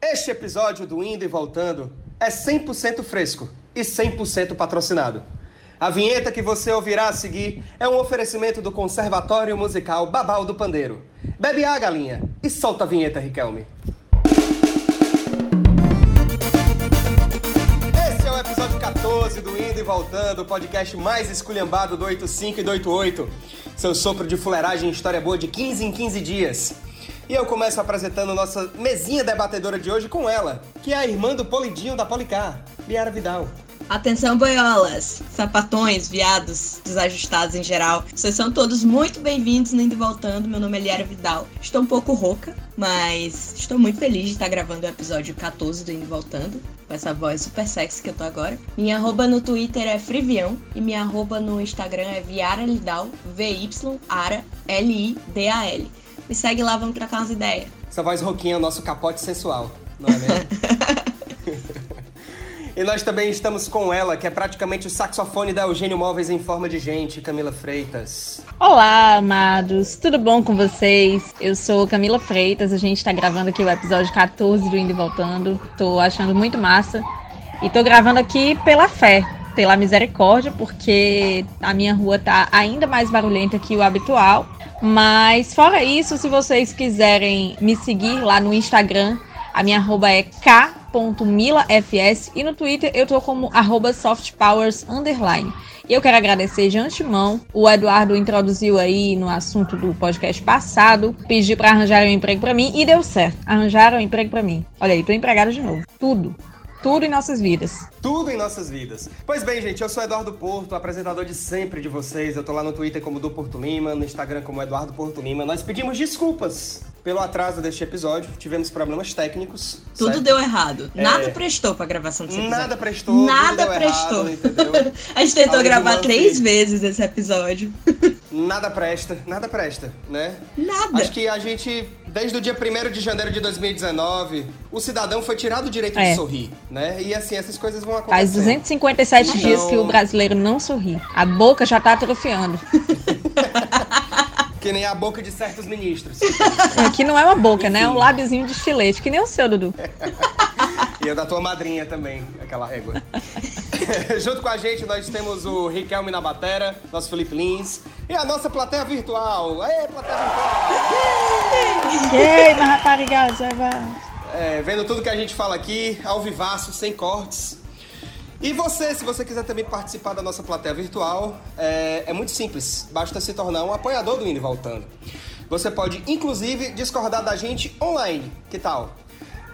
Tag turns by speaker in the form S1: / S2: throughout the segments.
S1: Este episódio do Indo e Voltando é 100% fresco e 100% patrocinado. A vinheta que você ouvirá a seguir é um oferecimento do Conservatório Musical Babal do Pandeiro. Bebe a galinha e solta a vinheta, Riquelme. Esse é o episódio 14 do Indo e Voltando, o podcast mais esculhambado do 85 e do 88. Seu sopro de fuleiragem e história boa de 15 em 15 dias. E eu começo apresentando nossa mesinha debatedora de hoje com ela, que é a irmã do Polidinho da Policar, Liara Vidal.
S2: Atenção, boiolas, sapatões, viados, desajustados em geral. Vocês são todos muito bem-vindos no Indo e Voltando. Meu nome é Liara Vidal. Estou um pouco rouca, mas estou muito feliz de estar gravando o episódio 14 do Indo e Voltando. Com essa voz super sexy que eu tô agora. Minha arroba no Twitter é Frivião e minha arroba no Instagram é Viara Lidal, V-Y-A-R-A L-I-D-A-L. Me segue lá, vamos trocar umas ideias.
S1: Essa voz rouquinha é o nosso capote sensual, não é mesmo? e nós também estamos com ela, que é praticamente o saxofone da Eugênio Móveis em forma de gente, Camila Freitas.
S3: Olá, amados, tudo bom com vocês? Eu sou Camila Freitas, a gente está gravando aqui o episódio 14 do Indo e Voltando. Tô achando muito massa. E tô gravando aqui pela fé, pela misericórdia, porque a minha rua tá ainda mais barulhenta que o habitual. Mas fora isso, se vocês quiserem me seguir lá no Instagram, a minha arroba é k.milafs e no Twitter eu tô como arroba softpowers underline. E eu quero agradecer de antemão. O Eduardo introduziu aí no assunto do podcast passado, pediu para arranjar um emprego para mim e deu certo. Arranjaram um emprego para mim. Olha aí, tô empregada de novo. Tudo. Tudo em nossas vidas.
S1: Tudo em nossas vidas. Pois bem, gente, eu sou Eduardo Porto, apresentador de sempre de vocês. Eu tô lá no Twitter como do Porto Lima, no Instagram como Eduardo Porto Lima. Nós pedimos desculpas pelo atraso deste episódio. Tivemos problemas técnicos.
S2: Tudo
S1: certo?
S2: deu errado.
S1: É.
S2: Nada prestou pra gravação desse episódio.
S1: Nada prestou.
S2: Nada prestou.
S1: Errado, entendeu?
S2: A gente tentou gravar três vezes esse episódio.
S1: Nada presta, nada presta, né?
S2: Nada.
S1: Acho que a gente, desde o dia 1 de janeiro de 2019, o cidadão foi tirado o direito
S3: É.
S1: de sorrir, né? E assim, essas coisas vão acontecer.
S3: Faz 257
S1: Então-
S3: dias que o brasileiro não sorri. A boca já tá atrofiando.
S1: Que nem a boca de certos ministros.
S3: Aqui não é uma boca, né? É um lábiozinho de estilete, que nem o seu, Dudu.
S1: e a da tua madrinha também, aquela régua. Junto com a gente, nós temos o Riquelme na batera, nosso Felipe Lins, e a nossa plateia virtual. Aê, plateia virtual!
S3: Ei, mas já vai.
S1: É, vendo tudo que a gente fala aqui, ao vivaço, sem cortes. E você, se você quiser também participar da nossa plateia virtual, é, é muito simples. Basta se tornar um apoiador do Indo Voltando. Você pode, inclusive, discordar da gente online. Que tal?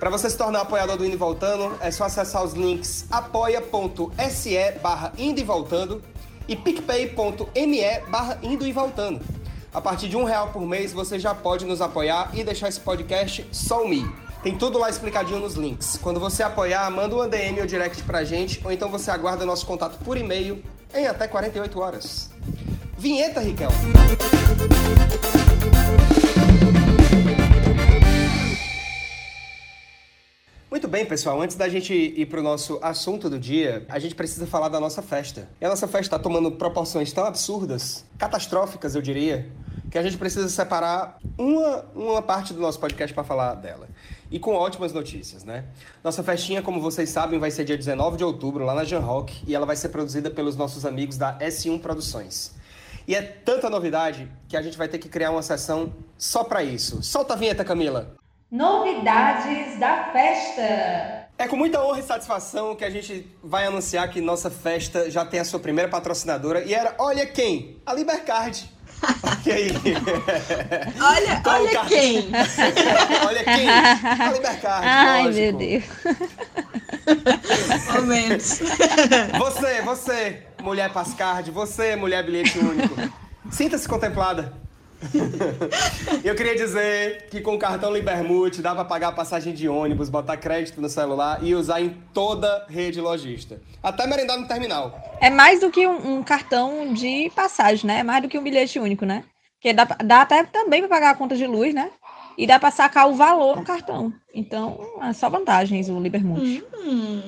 S1: Para você se tornar apoiador do Indo e Voltando, é só acessar os links apoia.se barra Indo e Voltando e picpay.me barra Indo e Voltando. A partir de um real por mês, você já pode nos apoiar e deixar esse podcast só me. Tem tudo lá explicadinho nos links. Quando você apoiar, manda um ADM ou direct pra gente, ou então você aguarda nosso contato por e-mail em até 48 horas. Vinheta, Riquel. Muito bem, pessoal. Antes da gente ir pro nosso assunto do dia, a gente precisa falar da nossa festa. E a nossa festa está tomando proporções tão absurdas, catastróficas, eu diria, que a gente precisa separar uma, uma parte do nosso podcast para falar dela. E com ótimas notícias, né? Nossa festinha, como vocês sabem, vai ser dia 19 de outubro, lá na Jan Rock, e ela vai ser produzida pelos nossos amigos da S1 Produções. E é tanta novidade que a gente vai ter que criar uma sessão só para isso. Solta a vinheta, Camila!
S3: Novidades da festa.
S1: É com muita honra e satisfação que a gente vai anunciar que nossa festa já tem a sua primeira patrocinadora e era, olha quem? A Libercard. Olha aí.
S2: Olha,
S1: Então,
S2: olha
S1: cara-
S2: quem.
S1: olha quem? A Libercard.
S3: Ai,
S1: lógico.
S3: meu Deus.
S2: Momentos.
S1: Você, você, mulher Pascard, você, mulher bilhete único. Sinta-se contemplada. Eu queria dizer que com o cartão Libermute dá pra pagar a passagem de ônibus, botar crédito no celular e usar em toda rede lojista. Até merendar no terminal.
S3: É mais do que um, um cartão de passagem, né? É mais do que um bilhete único, né? Porque dá, dá até também para pagar a conta de luz, né? E dá para sacar o valor no cartão. Então, é só vantagens o Libermute.
S2: Hum,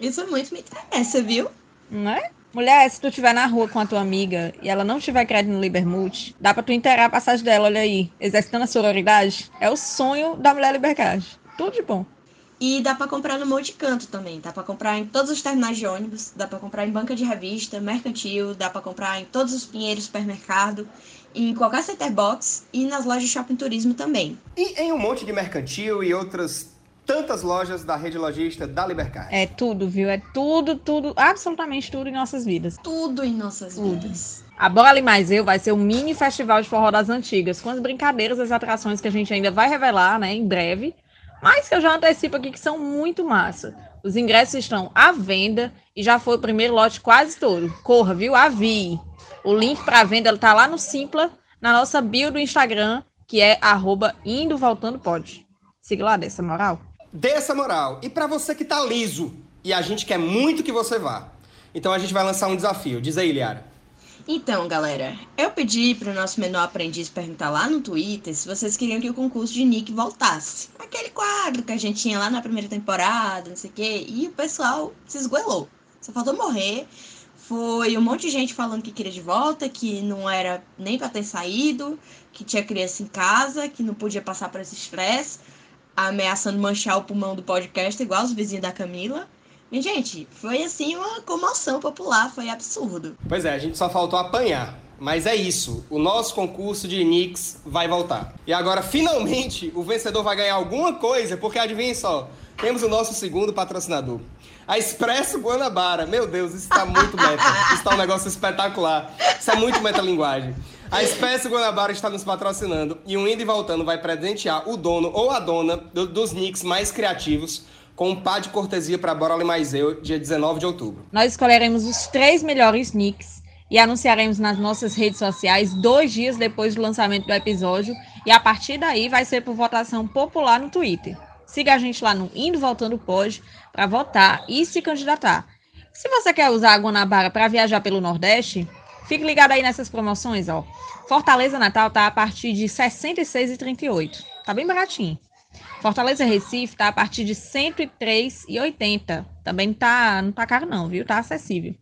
S2: isso muito me interessa, viu?
S3: Não é? Mulher, se tu estiver na rua com a tua amiga e ela não tiver crédito no Libermute, dá pra tu inteirar a passagem dela, olha aí. Exercitando a sororidade. É o sonho da mulher Libercard. Tudo de bom.
S2: E dá para comprar no Monte Canto também. Dá para comprar em todos os terminais de ônibus, dá para comprar em banca de revista, mercantil, dá para comprar em todos os pinheiros supermercado, em qualquer center box e nas lojas de shopping turismo também.
S1: E em um monte de mercantil e outras tantas lojas da rede lojista da Libercar.
S3: É tudo, viu? É tudo, tudo, absolutamente tudo em nossas vidas.
S2: Tudo em nossas
S3: Tudo.
S2: vidas.
S3: A Bola Ali Mais Eu vai ser um mini festival de forró das antigas, com as brincadeiras e as atrações que a gente ainda vai revelar, né, em breve. Mas que eu já antecipo aqui que são muito massa. Os ingressos estão à venda e já foi o primeiro lote quase todo. Corra, viu? Avie. O link para venda tá lá no Simpla, na nossa bio do Instagram, que é arroba indo voltando pode. Siga lá dessa moral.
S1: Dê essa moral. E pra você que tá liso e a gente quer muito que você vá. Então a gente vai lançar um desafio. Diz aí, Liara.
S2: Então, galera, eu pedi para o nosso menor aprendiz perguntar lá no Twitter se vocês queriam que o concurso de Nick voltasse. Aquele quadro que a gente tinha lá na primeira temporada, não sei o quê, e o pessoal se esgoelou. Só faltou morrer. Foi um monte de gente falando que queria de volta, que não era nem para ter saído, que tinha criança em casa, que não podia passar por esse estresse, ameaçando manchar o pulmão do podcast, igual os vizinhos da Camila. E, gente, foi assim uma comoção popular, foi absurdo.
S1: Pois é, a gente só faltou apanhar. Mas é isso, o nosso concurso de Knicks vai voltar. E agora, finalmente, o vencedor vai ganhar alguma coisa, porque adivinha só, temos o nosso segundo patrocinador. A Expresso Guanabara. Meu Deus, isso tá muito meta. Isso tá um negócio espetacular. Isso é muito metalinguagem. A Expresso Guanabara está nos patrocinando e o Indo e Voltando vai presentear o dono ou a dona do- dos Knicks mais criativos com um par de cortesia para Bora Ali Mais Eu, dia 19 de outubro.
S3: Nós escolheremos os três melhores nicks e anunciaremos nas nossas redes sociais dois dias depois do lançamento do episódio. E a partir daí vai ser por votação popular no Twitter. Siga a gente lá no Indo Voltando Pode para votar e se candidatar. Se você quer usar a Guanabara para viajar pelo Nordeste, fique ligado aí nessas promoções, ó. Fortaleza Natal tá a partir de R$ 66,38. Tá bem baratinho. Fortaleza Recife tá a partir de R$ 103,80. Também tá, não tá caro não, viu? Tá acessível.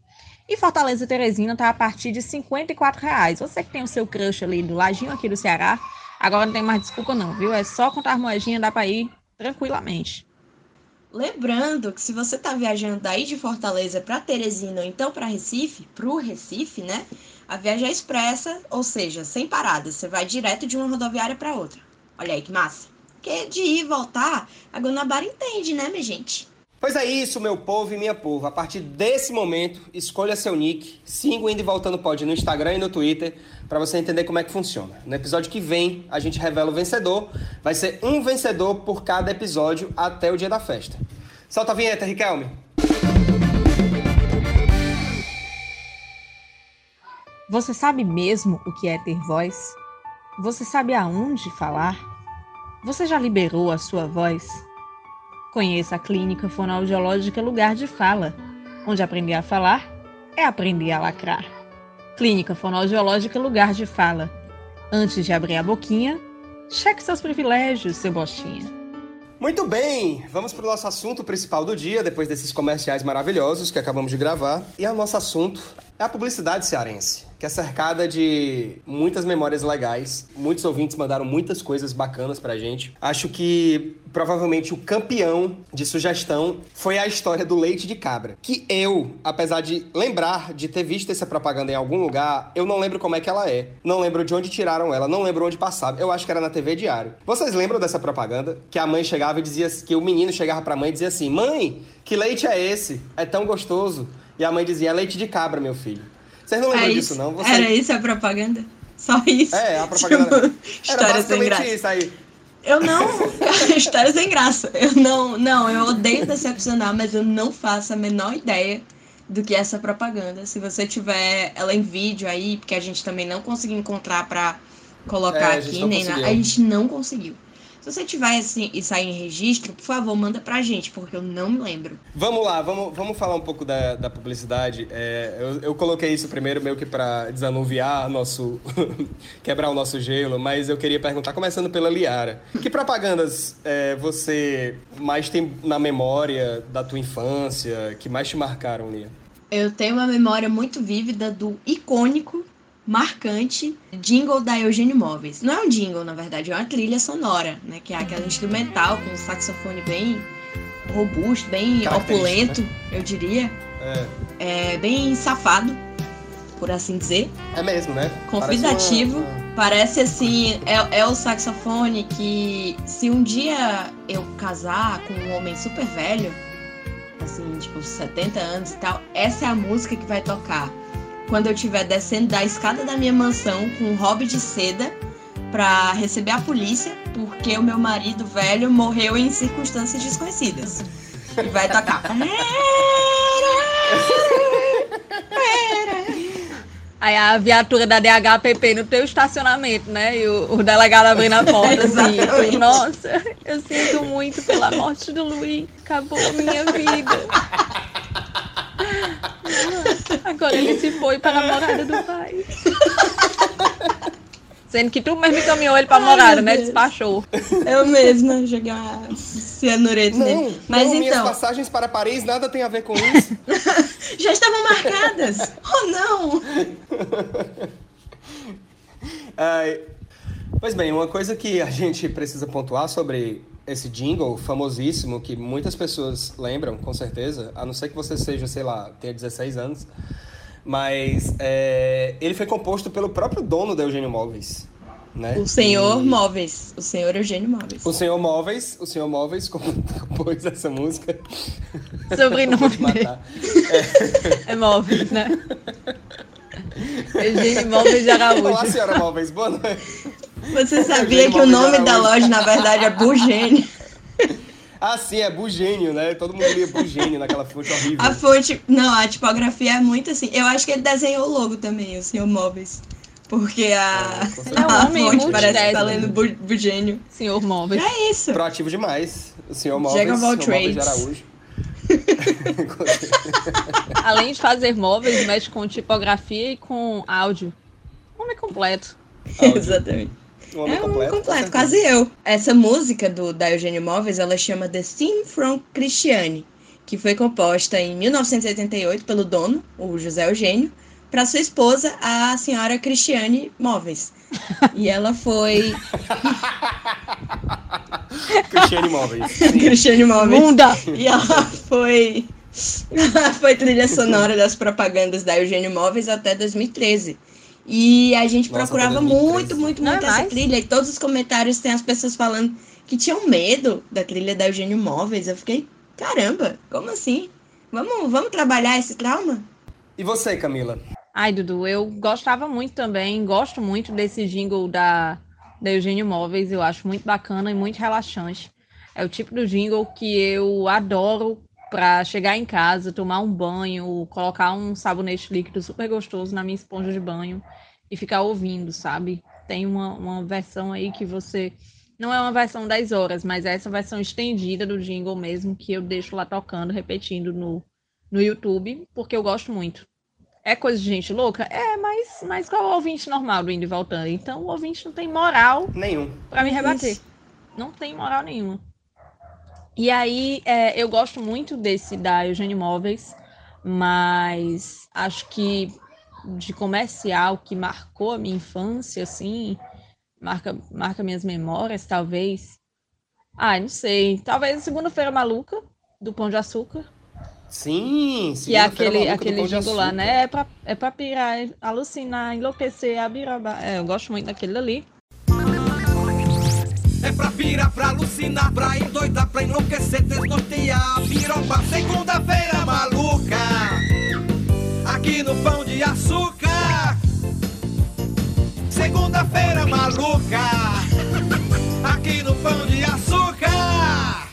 S3: E Fortaleza Teresina tá a partir de 54 reais. Você que tem o seu crush ali do ladinho aqui do Ceará, agora não tem mais desculpa não, viu? É só contar moedinha, dá para ir tranquilamente.
S2: Lembrando que se você está viajando daí de Fortaleza para Teresina ou então para Recife, para o Recife, né? A viagem é expressa, ou seja, sem paradas. Você vai direto de uma rodoviária para outra. Olha aí que massa. Porque de ir e voltar, a Guanabara entende, né, minha gente?
S1: Pois é isso, meu povo e minha povo. A partir desse momento, escolha seu nick, siga o Indo e Voltando Pod no Instagram e no Twitter para você entender como é que funciona. No episódio que vem, a gente revela o vencedor. Vai ser um vencedor por cada episódio até o dia da festa. Solta a vinheta, Riquelme.
S3: Você sabe mesmo o que é ter voz? Você sabe aonde falar? Você já liberou a sua voz? Conheça a Clínica Fonoaudiológica Lugar de Fala, onde aprender a falar é aprender a lacrar. Clínica Fonoaudiológica Lugar de Fala. Antes de abrir a boquinha, cheque seus privilégios, seu bostinha.
S1: Muito bem, vamos para o nosso assunto principal do dia, depois desses comerciais maravilhosos que acabamos de gravar. E o nosso assunto é a publicidade cearense, que é cercada de muitas memórias legais. Muitos ouvintes mandaram muitas coisas bacanas pra gente. Acho que provavelmente o campeão de sugestão foi a história do leite de cabra. Que eu, apesar de lembrar de ter visto essa propaganda em algum lugar, eu não lembro como é que ela é. Não lembro de onde tiraram ela, não lembro onde passava. Eu acho que era na TV Diário. Vocês lembram dessa propaganda? Que a mãe chegava e dizia que o menino chegava pra mãe e dizia assim: "Mãe, que leite é esse? É tão gostoso". E a mãe dizia: "É leite de cabra, meu filho". Vocês não lembram
S2: É
S1: disso
S2: isso?
S1: não? Você...
S2: Era isso a propaganda? Só isso?
S1: É, a propaganda.
S2: Tipo,
S1: Era basicamente
S2: graça.
S1: isso aí.
S2: Eu não. História sem graça. Eu não. Não, eu odeio decepcionar, mas eu não faço a menor ideia do que é essa propaganda. Se você tiver ela em vídeo aí, porque a gente também não conseguiu encontrar pra colocar
S1: É,
S2: aqui, nem nada. A gente não conseguiu. Se você tiver assim, isso aí em registro, por favor, manda pra gente, porque eu não me lembro.
S1: Vamos lá, vamos, vamos falar um pouco da, da publicidade. É, eu, eu coloquei isso primeiro meio que para desanuviar nosso. quebrar o nosso gelo, mas eu queria perguntar, começando pela Liara. Que propagandas é, você mais tem na memória da tua infância, que mais te marcaram, Lia?
S2: Eu tenho uma memória muito vívida do icônico, marcante jingle da Eugênio Móveis. Não é um jingle, na verdade, é uma trilha sonora, né? Que é aquela instrumental com um saxofone bem robusto, bem opulento, né? eu diria. É. é. Bem safado, por assim dizer.
S1: É mesmo, né?
S2: Convidativo. Parece, uma... Parece assim, é, é o saxofone que se um dia eu casar com um homem super velho, assim, tipo, 70 anos e tal, essa é a música que vai tocar. Quando eu estiver descendo da escada da minha mansão com um hobby de seda para receber a polícia, porque o meu marido velho morreu em circunstâncias desconhecidas. E vai tocar.
S3: Aí a viatura da DHPP no teu estacionamento, né? E o, o delegado abrindo a porta, assim. Nossa, eu sinto muito pela morte do Luiz. Acabou a minha vida. Agora ele se foi para a morada do pai. Sendo que tu mesmo encaminhou ele pra morada, né? Despachou.
S2: Eu mesma joguei uma cianureta nele. Mas
S1: não,
S2: então.
S1: Minhas passagens para Paris nada tem a ver com isso.
S2: Já estavam marcadas! Oh, não!
S1: Ai, pois bem, uma coisa que a gente precisa pontuar sobre esse jingle famosíssimo que muitas pessoas lembram, com certeza, a não ser que você seja, sei lá, tenha 16 anos mas é, ele foi composto pelo próprio dono da Eugênio Móveis. Né?
S2: O senhor e... Móveis, o senhor Eugênio Móveis.
S1: O senhor Móveis, o senhor Móveis compôs essa música.
S3: Sobrenome é. é Móveis, né? Eugênio Móveis de Araújo.
S1: Olá, senhora Móveis, boa noite.
S2: Você sabia que o nome da loja, na verdade, é Bugênio?
S1: Ah, sim, é Bugênio, né? Todo mundo lia Bugênio naquela fonte horrível.
S2: A fonte. Não, a tipografia é muito assim. Eu acho que ele desenhou o logo também, o senhor Móveis. Porque a,
S3: é, a fonte
S2: parece que tá lendo Bugênio.
S3: Senhor Móveis.
S2: É isso.
S1: Proativo demais. O senhor Móveis, Jack of all trades. Araújo.
S3: Além de fazer móveis, mexe com tipografia e com áudio. Homem completo.
S2: Exatamente. Um homem é completo. Um completo, quase eu. Essa música do, da Eugênio Móveis, ela chama The Theme from Christiane, que foi composta em 1988 pelo dono, o José Eugênio, para sua esposa, a senhora Cristiane Móveis. E ela foi.
S1: Cristiane Móveis.
S2: Cristiane Móveis. Munda! E ela foi. Ela foi trilha sonora das propagandas da Eugênio Móveis até 2013. E a gente Nossa, procurava muito, muito, muito essa trilha. E todos os comentários tem as pessoas falando que tinham medo da trilha da Eugênio Móveis. Eu fiquei, caramba, como assim? Vamos, vamos trabalhar esse trauma?
S1: E você, Camila?
S3: Ai, Dudu, eu gostava muito também, gosto muito desse jingle da, da Eugênio Móveis, eu acho muito bacana e muito relaxante. É o tipo do jingle que eu adoro para chegar em casa, tomar um banho, colocar um sabonete líquido super gostoso na minha esponja de banho e ficar ouvindo, sabe? Tem uma, uma versão aí que você. Não é uma versão 10 horas, mas é essa versão estendida do jingle mesmo, que eu deixo lá tocando, repetindo no, no YouTube, porque eu gosto muito. É coisa de gente louca? É, mas, mas qual é o ouvinte normal do indo e voltando? Então o ouvinte não tem moral
S1: nenhum
S3: para me rebater. Isso. Não tem moral nenhuma. E aí é, eu gosto muito desse da Eugênio Móveis, mas acho que de comercial que marcou a minha infância, assim, marca, marca minhas memórias, talvez. Ah, não sei. Talvez Segunda-feira Maluca, do Pão de Açúcar.
S1: Sim,
S3: sim. Que é aquele, aquele jingle lá, né? É pra, é pra pirar, alucinar, enlouquecer, abirobar. É, eu gosto muito daquele ali.
S4: É pra pirar, pra alucinar, pra endoidar, pra enlouquecer, desnortear, piroba, segunda-feira maluca aqui no Pão de Açúcar. Segunda-feira maluca, aqui no Pão de Açúcar.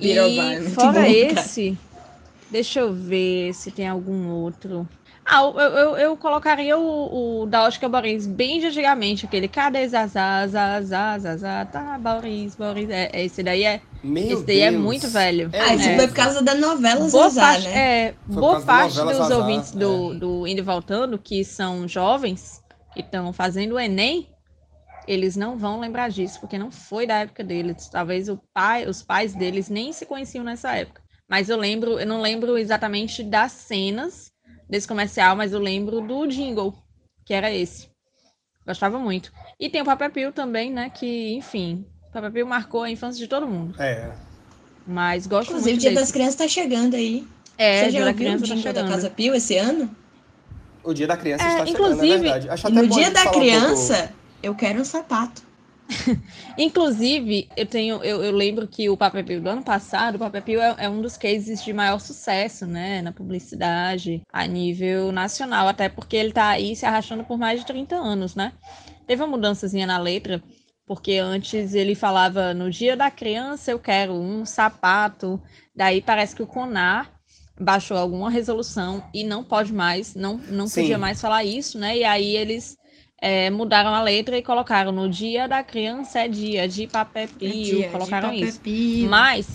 S3: E fora esse, deixa eu ver se tem algum outro. Ah, eu, eu, eu colocaria o, o da Oscar Boris bem de antigamente, aquele cadê Zazá, Zazá, Zazá, tá, Boris, Boris, é, esse daí é meu Esse daí é muito velho.
S2: É, ah, isso é. foi por causa da novela boa Zazá, parte,
S3: né? É, boa parte dos Zazá, ouvintes do, é. do Indo e Voltando, que são jovens, que estão fazendo o Enem, eles não vão lembrar disso, porque não foi da época deles. Talvez o pai, os pais deles nem se conheciam nessa época. Mas eu lembro, eu não lembro exatamente das cenas desse comercial, mas eu lembro do jingle, que era esse. Gostava muito. E tem o Papel Pio também, né? Que, enfim, Peppa Pig marcou a infância de todo mundo.
S1: É.
S3: Mas gosto
S2: Inclusive, o
S3: muito
S2: Dia
S3: desse.
S2: das Crianças tá chegando aí.
S3: É,
S2: Você
S3: Dia
S2: já
S3: da
S2: ouviu o
S3: Criança tá
S2: da
S3: chegando.
S2: Casa Pio esse ano?
S1: O dia da criança
S3: É,
S1: está chegando,
S3: inclusive,
S1: é verdade. Acho até
S2: no Dia da
S1: falar um pouco-
S2: Criança, eu quero um sapato.
S3: Inclusive, eu tenho, eu, eu lembro que o Papa Pio do ano passado, o Papa Pio é, é um dos cases de maior sucesso, né, na publicidade a nível nacional, até porque ele tá aí se arrastando por mais de 30 anos, né? Teve uma mudançazinha na letra, porque antes ele falava no dia da criança eu quero um sapato, daí parece que o CONAR baixou alguma resolução e não pode mais, não, não
S1: Sim.
S3: podia mais falar isso, né? E aí eles é, mudaram a letra e colocaram no dia da criança é dia de papel pio,
S2: de
S3: colocaram
S2: Papel
S3: isso.
S2: Pio.
S3: Mas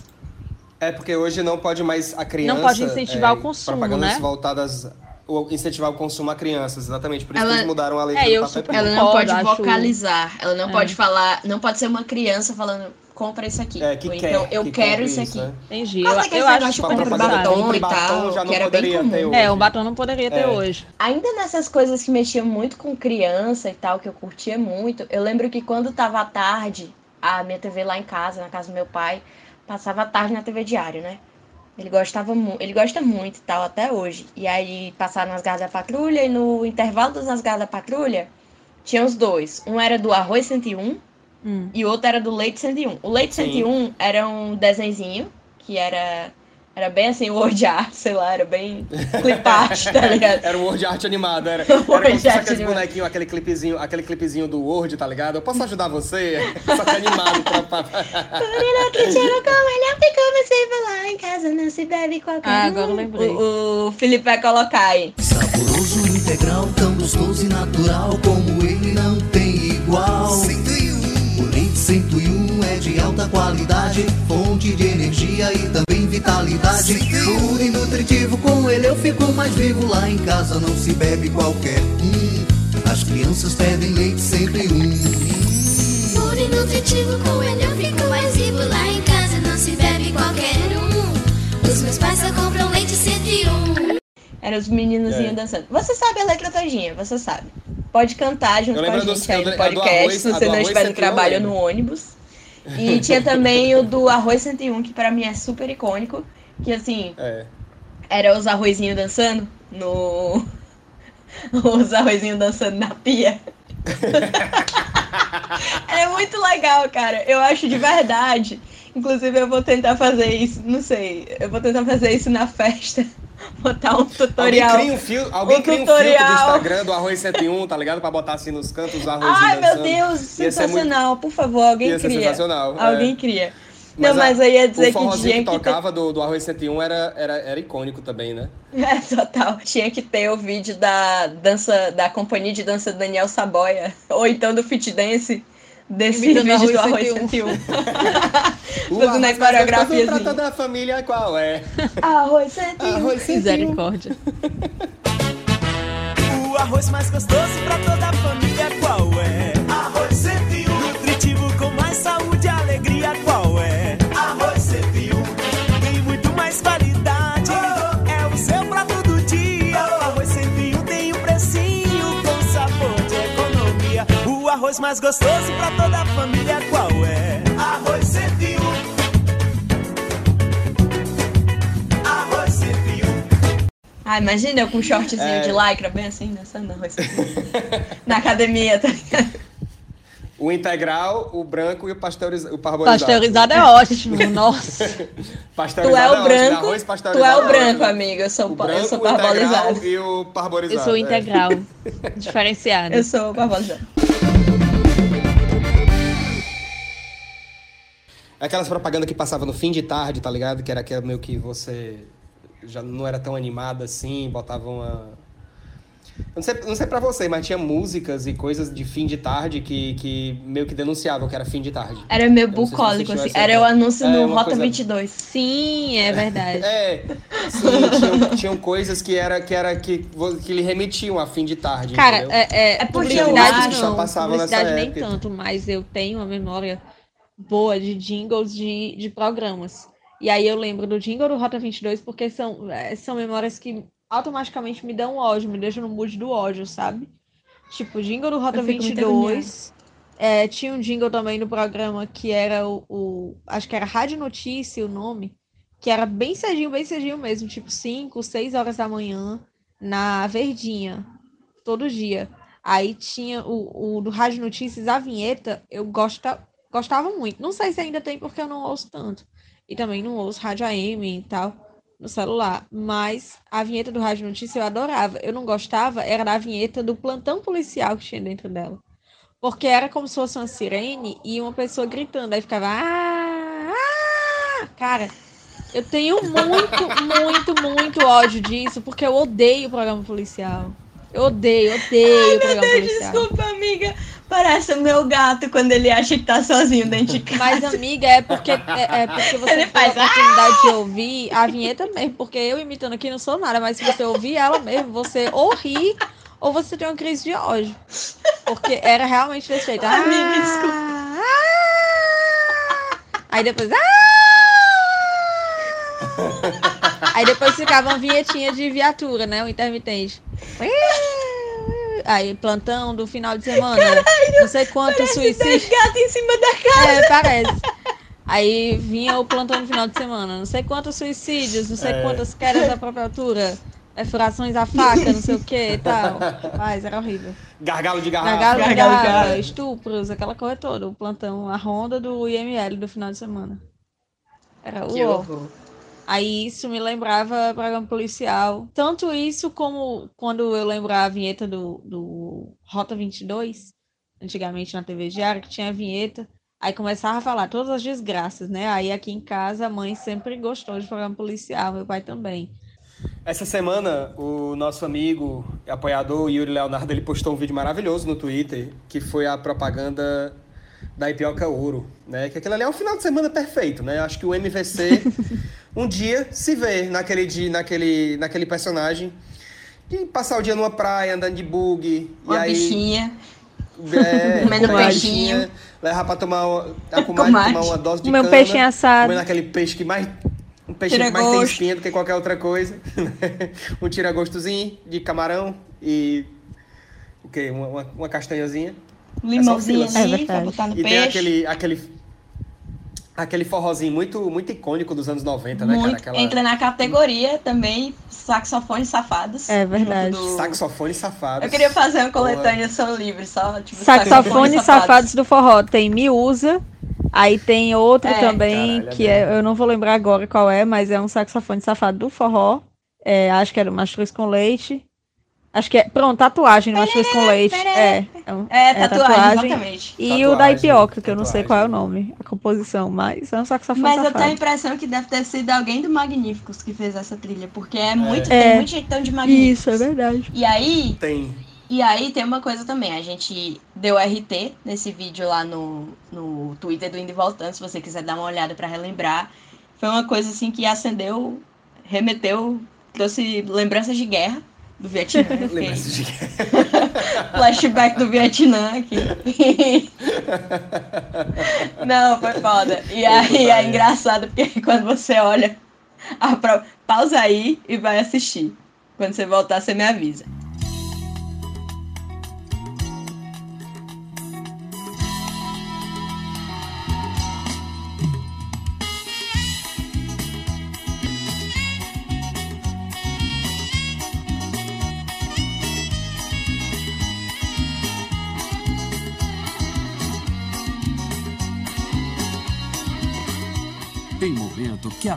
S1: É porque hoje não pode mais a criança.
S3: pode incentivar
S1: é,
S3: o consumo,
S1: propagandas
S3: né?
S1: voltadas. o- Incentivar o consumo a crianças, exatamente. Por isso
S2: Ela-
S1: que eles mudaram a letra
S3: É,
S1: do papel
S3: super-.
S2: Ela não pode
S3: acho-
S2: vocalizar, ela não
S3: É.
S2: pode falar, não pode ser uma criança falando, compra isso aqui.
S1: É, que
S2: Ou
S1: quer.
S2: então, eu
S1: que
S2: quero isso aqui.
S1: né?
S3: entendi.
S2: Mas
S3: Eu, eu acho
S2: de
S1: Pra
S2: compra batom e tal,
S1: batom
S2: que
S1: não
S2: era bem comum.
S1: ter hoje.
S3: É, o batom não poderia ter
S1: É.
S3: hoje.
S2: Ainda nessas coisas que mexiam muito com criança e tal, que eu curtia muito, eu lembro que quando tava à tarde, a minha TV lá em casa, na casa do meu pai, passava a tarde na TV Diário, né? Ele gostava ele gosta muito e tal até hoje. E aí passaram nas garras da patrulha e no intervalo das nas garras da patrulha tinha os dois. Um era do Arroz 101
S3: Hum.
S2: e o outro era do Leite 101. O Leite
S1: Sim.
S2: 101 era um desenzinho que era era bem assim, word art, sei lá, era bem clip art, tá ligado?
S1: Era o Word Art animado, era.
S2: Word
S1: Era como se
S2: animado.
S1: bonequinhos, aquele clipezinho, aquele clipezinho do Word, tá ligado? Eu posso ajudar você? Só que animado pra.
S2: Menino que tira com melhor ficou você vai lá em casa, não se bebe qualquer
S3: Ah,
S2: um.
S3: agora eu lembrei.
S2: O, o Felipe vai colocar aí.
S5: Saboroso, integral, tão gostoso e natural como ele não tem igual. 101. O leite 101 é de alta qualidade, fonte de energia e também vitalidade. Puro e nutritivo, com ele eu fico mais vivo. Lá em casa não se bebe qualquer um. As crianças pedem leite 101.
S6: Puro e nutritivo, com ele eu fico mais vivo. Lá em casa não se bebe qualquer um. Os meus pais só compram leite 101.
S2: Era os meninozinhos
S1: É.
S2: dançando. Você sabe a letra todinha, você sabe. Pode cantar junto com a gente
S1: do-
S2: aí no podcast,
S1: arroz-
S2: se você não estiver no
S1: 101
S2: trabalho ou no ônibus. E tinha também o do Arroz 101, que pra mim é super icônico. Que assim,
S1: É.
S2: era os arrozinhos dançando no. Os arrozinhos dançando na pia. é muito legal, cara. Eu acho de verdade. Inclusive, eu vou tentar fazer isso. Não sei. Eu vou tentar fazer isso na festa. Botar um
S1: Alguém
S2: tutorial.
S1: cria um, fio, alguém
S2: Um
S1: cria um filtro
S2: tutorial.
S1: do Instagram do Arroz 101, tá ligado? Pra botar assim nos cantos os arrozinhos
S2: Ai, meu. Deus,
S1: ser muito-
S2: sensacional. Por favor, alguém
S1: Ia
S2: cria.
S1: sensacional, é.
S2: Alguém cria. não,
S1: a-
S2: mas eu ia dizer
S1: o
S2: que tinha
S1: que
S2: que ter...
S1: tocava do, do Arroz 101 era, era, era icônico também, né?
S2: É, total. Tinha que ter o vídeo da dança, da companhia de dança do Daniel Saboia. Ou então do Fit Dance. Desse
S3: Imitando
S2: vídeo do
S3: Arroz
S2: Arroz
S3: 101.
S2: 101.
S1: O
S2: Fazendo a
S1: arroz mais
S2: coreografia
S1: gostoso
S2: assim.
S1: prata da família qual é?
S2: Arroz 101.
S1: Arroz 101.
S3: Misericórdia.
S7: O arroz mais gostoso pra toda a família arroz mais gostoso pra toda a família qual é? Arroz 101. Arroz 101.
S2: Ah, imagina eu com um shortzinho
S1: É.
S2: de lycra, bem assim, dançando arroz 101. Na academia, tá ligado?
S1: O integral, o branco e o, pasteuriza, o parboilizado.
S3: Pasteurizado é ótimo, nossa.
S2: Tu
S1: Pasteurizado
S2: é o
S1: ótimo,
S2: branco,
S1: arroz
S2: tu
S1: pasteurizado
S2: é o
S1: é
S2: branco,
S1: ótimo.
S2: amigo. Eu sou,
S1: O branco,
S2: eu sou
S1: o integral
S2: parbolizado.
S1: e o parboilizado.
S3: Eu sou
S1: é.
S3: integral. Diferenciado.
S2: Eu sou parbolizado.
S1: Aquelas propagandas que passava no fim de tarde, tá ligado? Que era aquela meio que você já não era tão animada assim, botava uma. Não sei, não sei pra você, mas tinha músicas e coisas de fim de tarde que, que meio que denunciavam que era fim de tarde.
S2: Era meio
S1: se
S2: bucólico,
S1: assistiu
S2: assim. Era o anúncio
S1: É,
S2: no Rota
S1: coisa-
S2: 22.
S3: Sim, é verdade.
S1: É, sim, tinham, tinham coisas que era que era que, que lhe remetiam a fim de tarde.
S3: Cara,
S1: entendeu?
S3: é, é,
S2: É porque eu acho
S1: que só passava nessa
S3: nem
S1: época.
S3: tanto, mas eu tenho uma memória boa de jingles de, de programas. E aí eu lembro do jingle do Rota 22 porque são, é, são memórias que automaticamente me dão ódio, me deixam no mood do ódio, sabe? Tipo, jingle do Rota
S2: Eu fico muito
S3: 22 É, tinha um jingle também no programa que era o, o- Acho que era Rádio Notícia o nome. Que era bem cedinho, bem cedinho mesmo. Tipo 5, 6 horas da manhã. Na Verdinha. Todo dia. Aí tinha o, o do Rádio Notícias, a vinheta. Eu gosta, gostava muito. Não sei se ainda tem porque eu não ouço tanto. E também não ouço Rádio AM e tal. No celular. Mas a vinheta do Rádio Notícia eu adorava. Eu não gostava, era da vinheta do plantão policial que tinha dentro dela. Porque era como se fosse uma sirene e uma pessoa gritando. Aí ficava. Ah, ah! Cara, eu tenho muito, muito, muito ódio disso, porque eu odeio o programa policial. Eu odeio, odeio o programa policial.
S2: Desculpa, amiga. Parece o meu gato quando ele acha que tá sozinho dentro de casa.
S3: Mas, amiga, é porque, é, é porque você
S2: Ele faz,
S3: a oportunidade de ouvir a vinheta mesmo, porque eu imitando aqui não sou nada, mas se você ouvir ela mesmo, você ou ri ou você tem uma crise de ódio. Porque era realmente desse jeito.
S2: Amiga, desculpa.
S3: ah! Aí depois. ah! Aí depois ficava uma vinhetinha de viatura, né? O intermitente. Aí, plantão do final de semana. não sei quantos suicídios.
S2: gato em cima da casa.
S3: É, parece. Aí vinha o plantão no final de semana. Não sei quantos suicídios, não sei
S1: É.
S3: quantas quedas da própria altura, perfurações à faca, não sei o que e tal. Mas era horrível.
S1: Gargalo de garrafa.
S3: Gargalo de
S2: gargalo de
S3: garrafa, estupros, aquela coisa toda. O plantão, a ronda do IML do final de semana. Era
S1: horror.
S3: Aí isso me lembrava programa policial. Tanto isso como quando eu lembro a vinheta do, do Rota 22, antigamente na TV Diário, que tinha a vinheta. Aí começava a falar todas as desgraças, né? Aí aqui em casa a mãe sempre gostou de programa policial, meu pai também.
S1: Essa semana, o nosso amigo e apoiador Yuri Leonardo ele postou um vídeo maravilhoso no Twitter, que foi a propaganda da Ipioca Ouro, né? Que aquilo ali é um final de semana perfeito, né? Acho que o MVC um dia se vê naquele dia, naquele, naquele personagem de passar o dia numa praia, andando de bug,
S2: Uma
S1: e aí
S2: bichinha.
S1: é,
S2: Comendo peixinho.
S1: bichinha, levar pra tomar uma, a comadre tomar uma dose de
S3: meu
S1: cana,
S3: peixinho assado.
S1: comendo aquele peixe que mais um peixe
S2: Tira
S1: que mais tem espinha do que qualquer outra coisa. um tira-gostozinho de camarão e o quê? Uma, uma, uma castanhazinha.
S2: Limãozinho
S1: É
S3: É
S2: pra botar no
S1: E tem
S2: peixe.
S1: aquele, aquele, aquele forrozinho muito, muito icônico dos anos 90, né,
S2: Muito,
S1: cara? Aquela
S2: Entra na categoria também saxofones safados.
S3: É verdade.
S2: do-
S1: saxofone safado.
S2: Eu queria fazer uma coletânea São Livre, só tipo
S3: Saxofones safados do forró. Tem Miúza. Aí tem outro
S2: É.
S3: também,
S1: Caralho,
S3: que
S1: é
S3: é, eu não vou lembrar agora qual é, mas é um saxofone safado do forró. É, acho que era o Mastruz com Leite. Acho que é. Pronto, tatuagem do Mastruz com Leite. É, é,
S2: É,
S3: é
S2: tatuagem, exatamente.
S3: E o da
S1: Tatuagem,
S3: Ipioca, que eu não sei
S1: tatuagem.
S3: qual é o nome, a composição, mas é um saxofone
S2: Mas eu
S3: safado.
S2: tenho a impressão que deve ter sido alguém do Magníficos que fez essa trilha, porque é muito,
S3: É.
S2: tem muito jeitão de Magníficos.
S3: Isso, é verdade.
S2: E aí,
S1: Tem.
S2: e aí tem uma coisa também, a gente deu RT nesse vídeo lá no, no Twitter do Indo e Voltando, se você quiser dar uma olhada pra relembrar. Foi uma coisa assim que acendeu, remeteu, trouxe lembranças de guerra do Vietnã.
S1: Lembra-se de
S2: flashback do Vietnã aqui. Não, foi foda. E aí é engraçado porque quando você olha, a pro- pausa aí e vai assistir. Quando você voltar, você me avisa.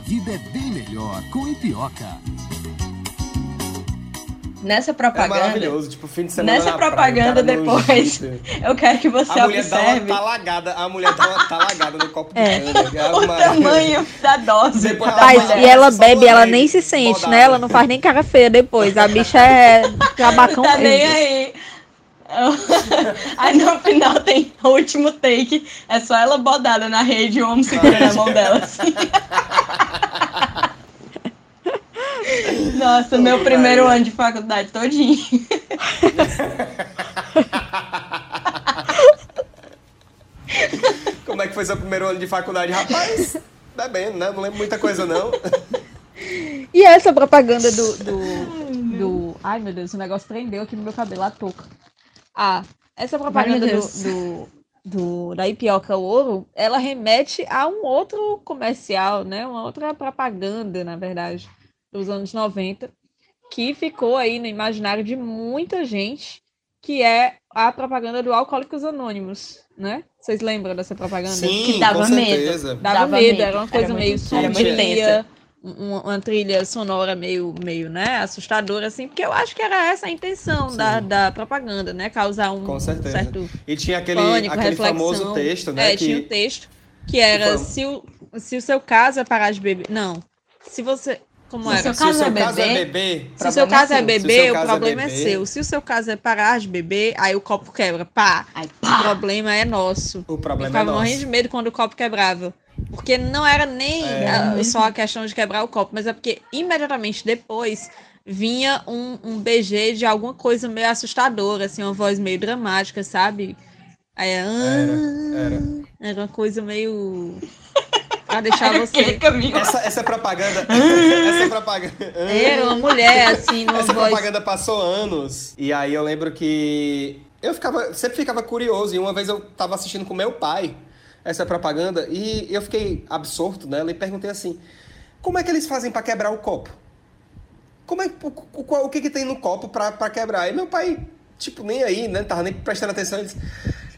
S8: Vida é bem melhor com Ipioca.
S2: Nessa
S1: É
S2: propaganda,
S1: maravilhoso, tipo, fim de semana
S2: Nessa
S1: na praia,
S2: propaganda
S1: no
S2: depois, eu quero que você
S1: A mulher dá uma
S2: observe
S1: talagada, a mulher dá uma talagada no copo de
S3: É.
S1: cana.
S2: o tamanho da dose
S1: Depois
S2: da
S1: ela
S3: Rapaz,
S2: mulher.
S3: e ela bebe, ela nem se sente, né? Ela não faz nem cara feia depois. A bicha é trabacão
S2: Tá nem aí. Aí no final tem o último take, é só ela bodada na rede e o homem segurando a mão dela assim. Nossa, meu primeiro ano de faculdade todinho.
S1: Como é que foi seu primeiro ano de faculdade? Rapaz, bebendo, né? Não lembro muita coisa, não.
S3: E essa propaganda do, do, do- Ai, meu Deus, o negócio prendeu aqui no meu cabelo, a touca. Ah, essa propaganda do, do, do, da Ipioca Ouro, ela remete a um outro comercial, né? Uma outra propaganda, na verdade, dos anos 90, que ficou aí no imaginário de muita gente, que é a propaganda do Alcoólicos Anônimos, né? Vocês lembram dessa propaganda?
S1: Sim,
S2: Que dava
S1: com
S2: medo.
S1: certeza.
S3: Dava,
S2: Dava
S3: medo,
S2: medo.
S3: era uma coisa
S2: Era
S3: meio
S2: muito- era muito
S3: sombria, um- uma trilha sonora meio, meio, né, assustadora, assim, porque eu acho que era essa a intenção da,
S1: Sim.
S3: da propaganda, né, causar um
S1: Com certeza.
S3: certo
S1: E tinha aquele,
S3: pânico,
S1: aquele
S3: reflexão.
S1: famoso texto, né?
S3: É,
S1: que...
S3: tinha um texto que era se o, se o seu caso é parar de beber, não, se você, como
S2: Se o
S3: era?
S2: seu
S1: Se o
S2: caso
S1: seu
S2: é
S1: caso é
S2: bebê,
S1: beber,
S3: Se o seu
S2: problema
S3: caso
S2: é
S3: é
S2: seu.
S3: beber,
S1: Se o seu
S3: o
S1: caso é
S3: problema é,
S1: beber-
S3: seu. Se o seu caso é parar de beber, aí o copo quebra. Pá!
S2: Aí,
S3: O
S2: pá!
S3: problema é nosso.
S1: o
S3: Eu
S1: problema é
S3: ficava
S1: nosso.
S3: morrendo de medo quando o copo quebrava. Porque não era nem
S1: É.
S3: a- só a questão de quebrar o copo, mas é porque imediatamente depois vinha um, um BG de alguma coisa meio assustadora, assim, uma voz meio dramática, sabe? Aí, ah,
S1: Era, era.
S3: era uma coisa meio. pra deixar você.
S1: Essa, essa propaganda. essa propaganda.
S3: Era uma mulher, assim, numa
S1: Essa
S3: voz.
S1: propaganda passou anos. E aí eu lembro que eu ficava, sempre ficava curioso. E uma vez eu tava assistindo com meu pai essa propaganda e eu fiquei absorto nela e perguntei assim: como é que eles fazem pra quebrar o copo? Como é, o, o, o que que tem no copo pra, pra quebrar? E meu pai, tipo, nem aí, né? Tava nem prestando atenção. Ele disse,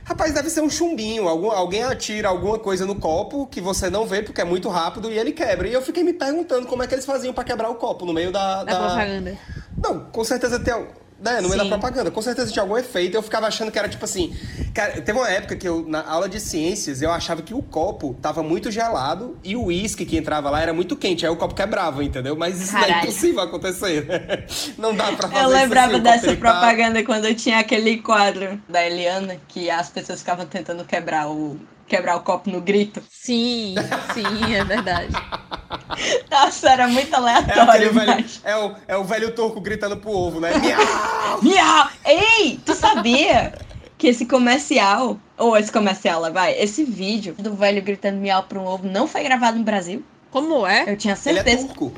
S1: Rapaz, deve ser um chumbinho. Algum, alguém atira alguma coisa no copo que você não vê porque é muito rápido e ele quebra. E eu fiquei me perguntando como é que eles faziam pra quebrar o copo no meio da.
S3: Da propaganda.
S1: Não, com certeza tem. Né, no meio
S3: Sim.
S1: da propaganda, com certeza tinha algum efeito. Eu ficava achando que era tipo assim. Cara, teve uma época que eu, na aula de ciências, eu achava que o copo tava muito gelado e o uísque que entrava lá era muito quente. Aí o copo quebrava, entendeu? Mas isso não é impossível acontecer. Não dá pra fazer
S2: Eu lembrava
S1: assim,
S2: dessa
S1: tá-
S2: propaganda quando tinha aquele quadro da Eliana que as pessoas ficavam tentando quebrar o quebrar o copo no grito.
S3: Sim, sim, é verdade.
S2: Nossa, era muito
S1: É,
S2: aleatório,
S1: velho,
S2: mas...
S1: é, o, é o velho turco gritando pro ovo, né? Miau!
S2: Miau! Ei, tu sabia que esse comercial, ou esse comercial lá, vai, esse vídeo do velho gritando miau para um ovo não foi gravado no Brasil?
S3: Como é?
S2: Eu tinha
S1: Ele é
S2: certeza.
S1: turco.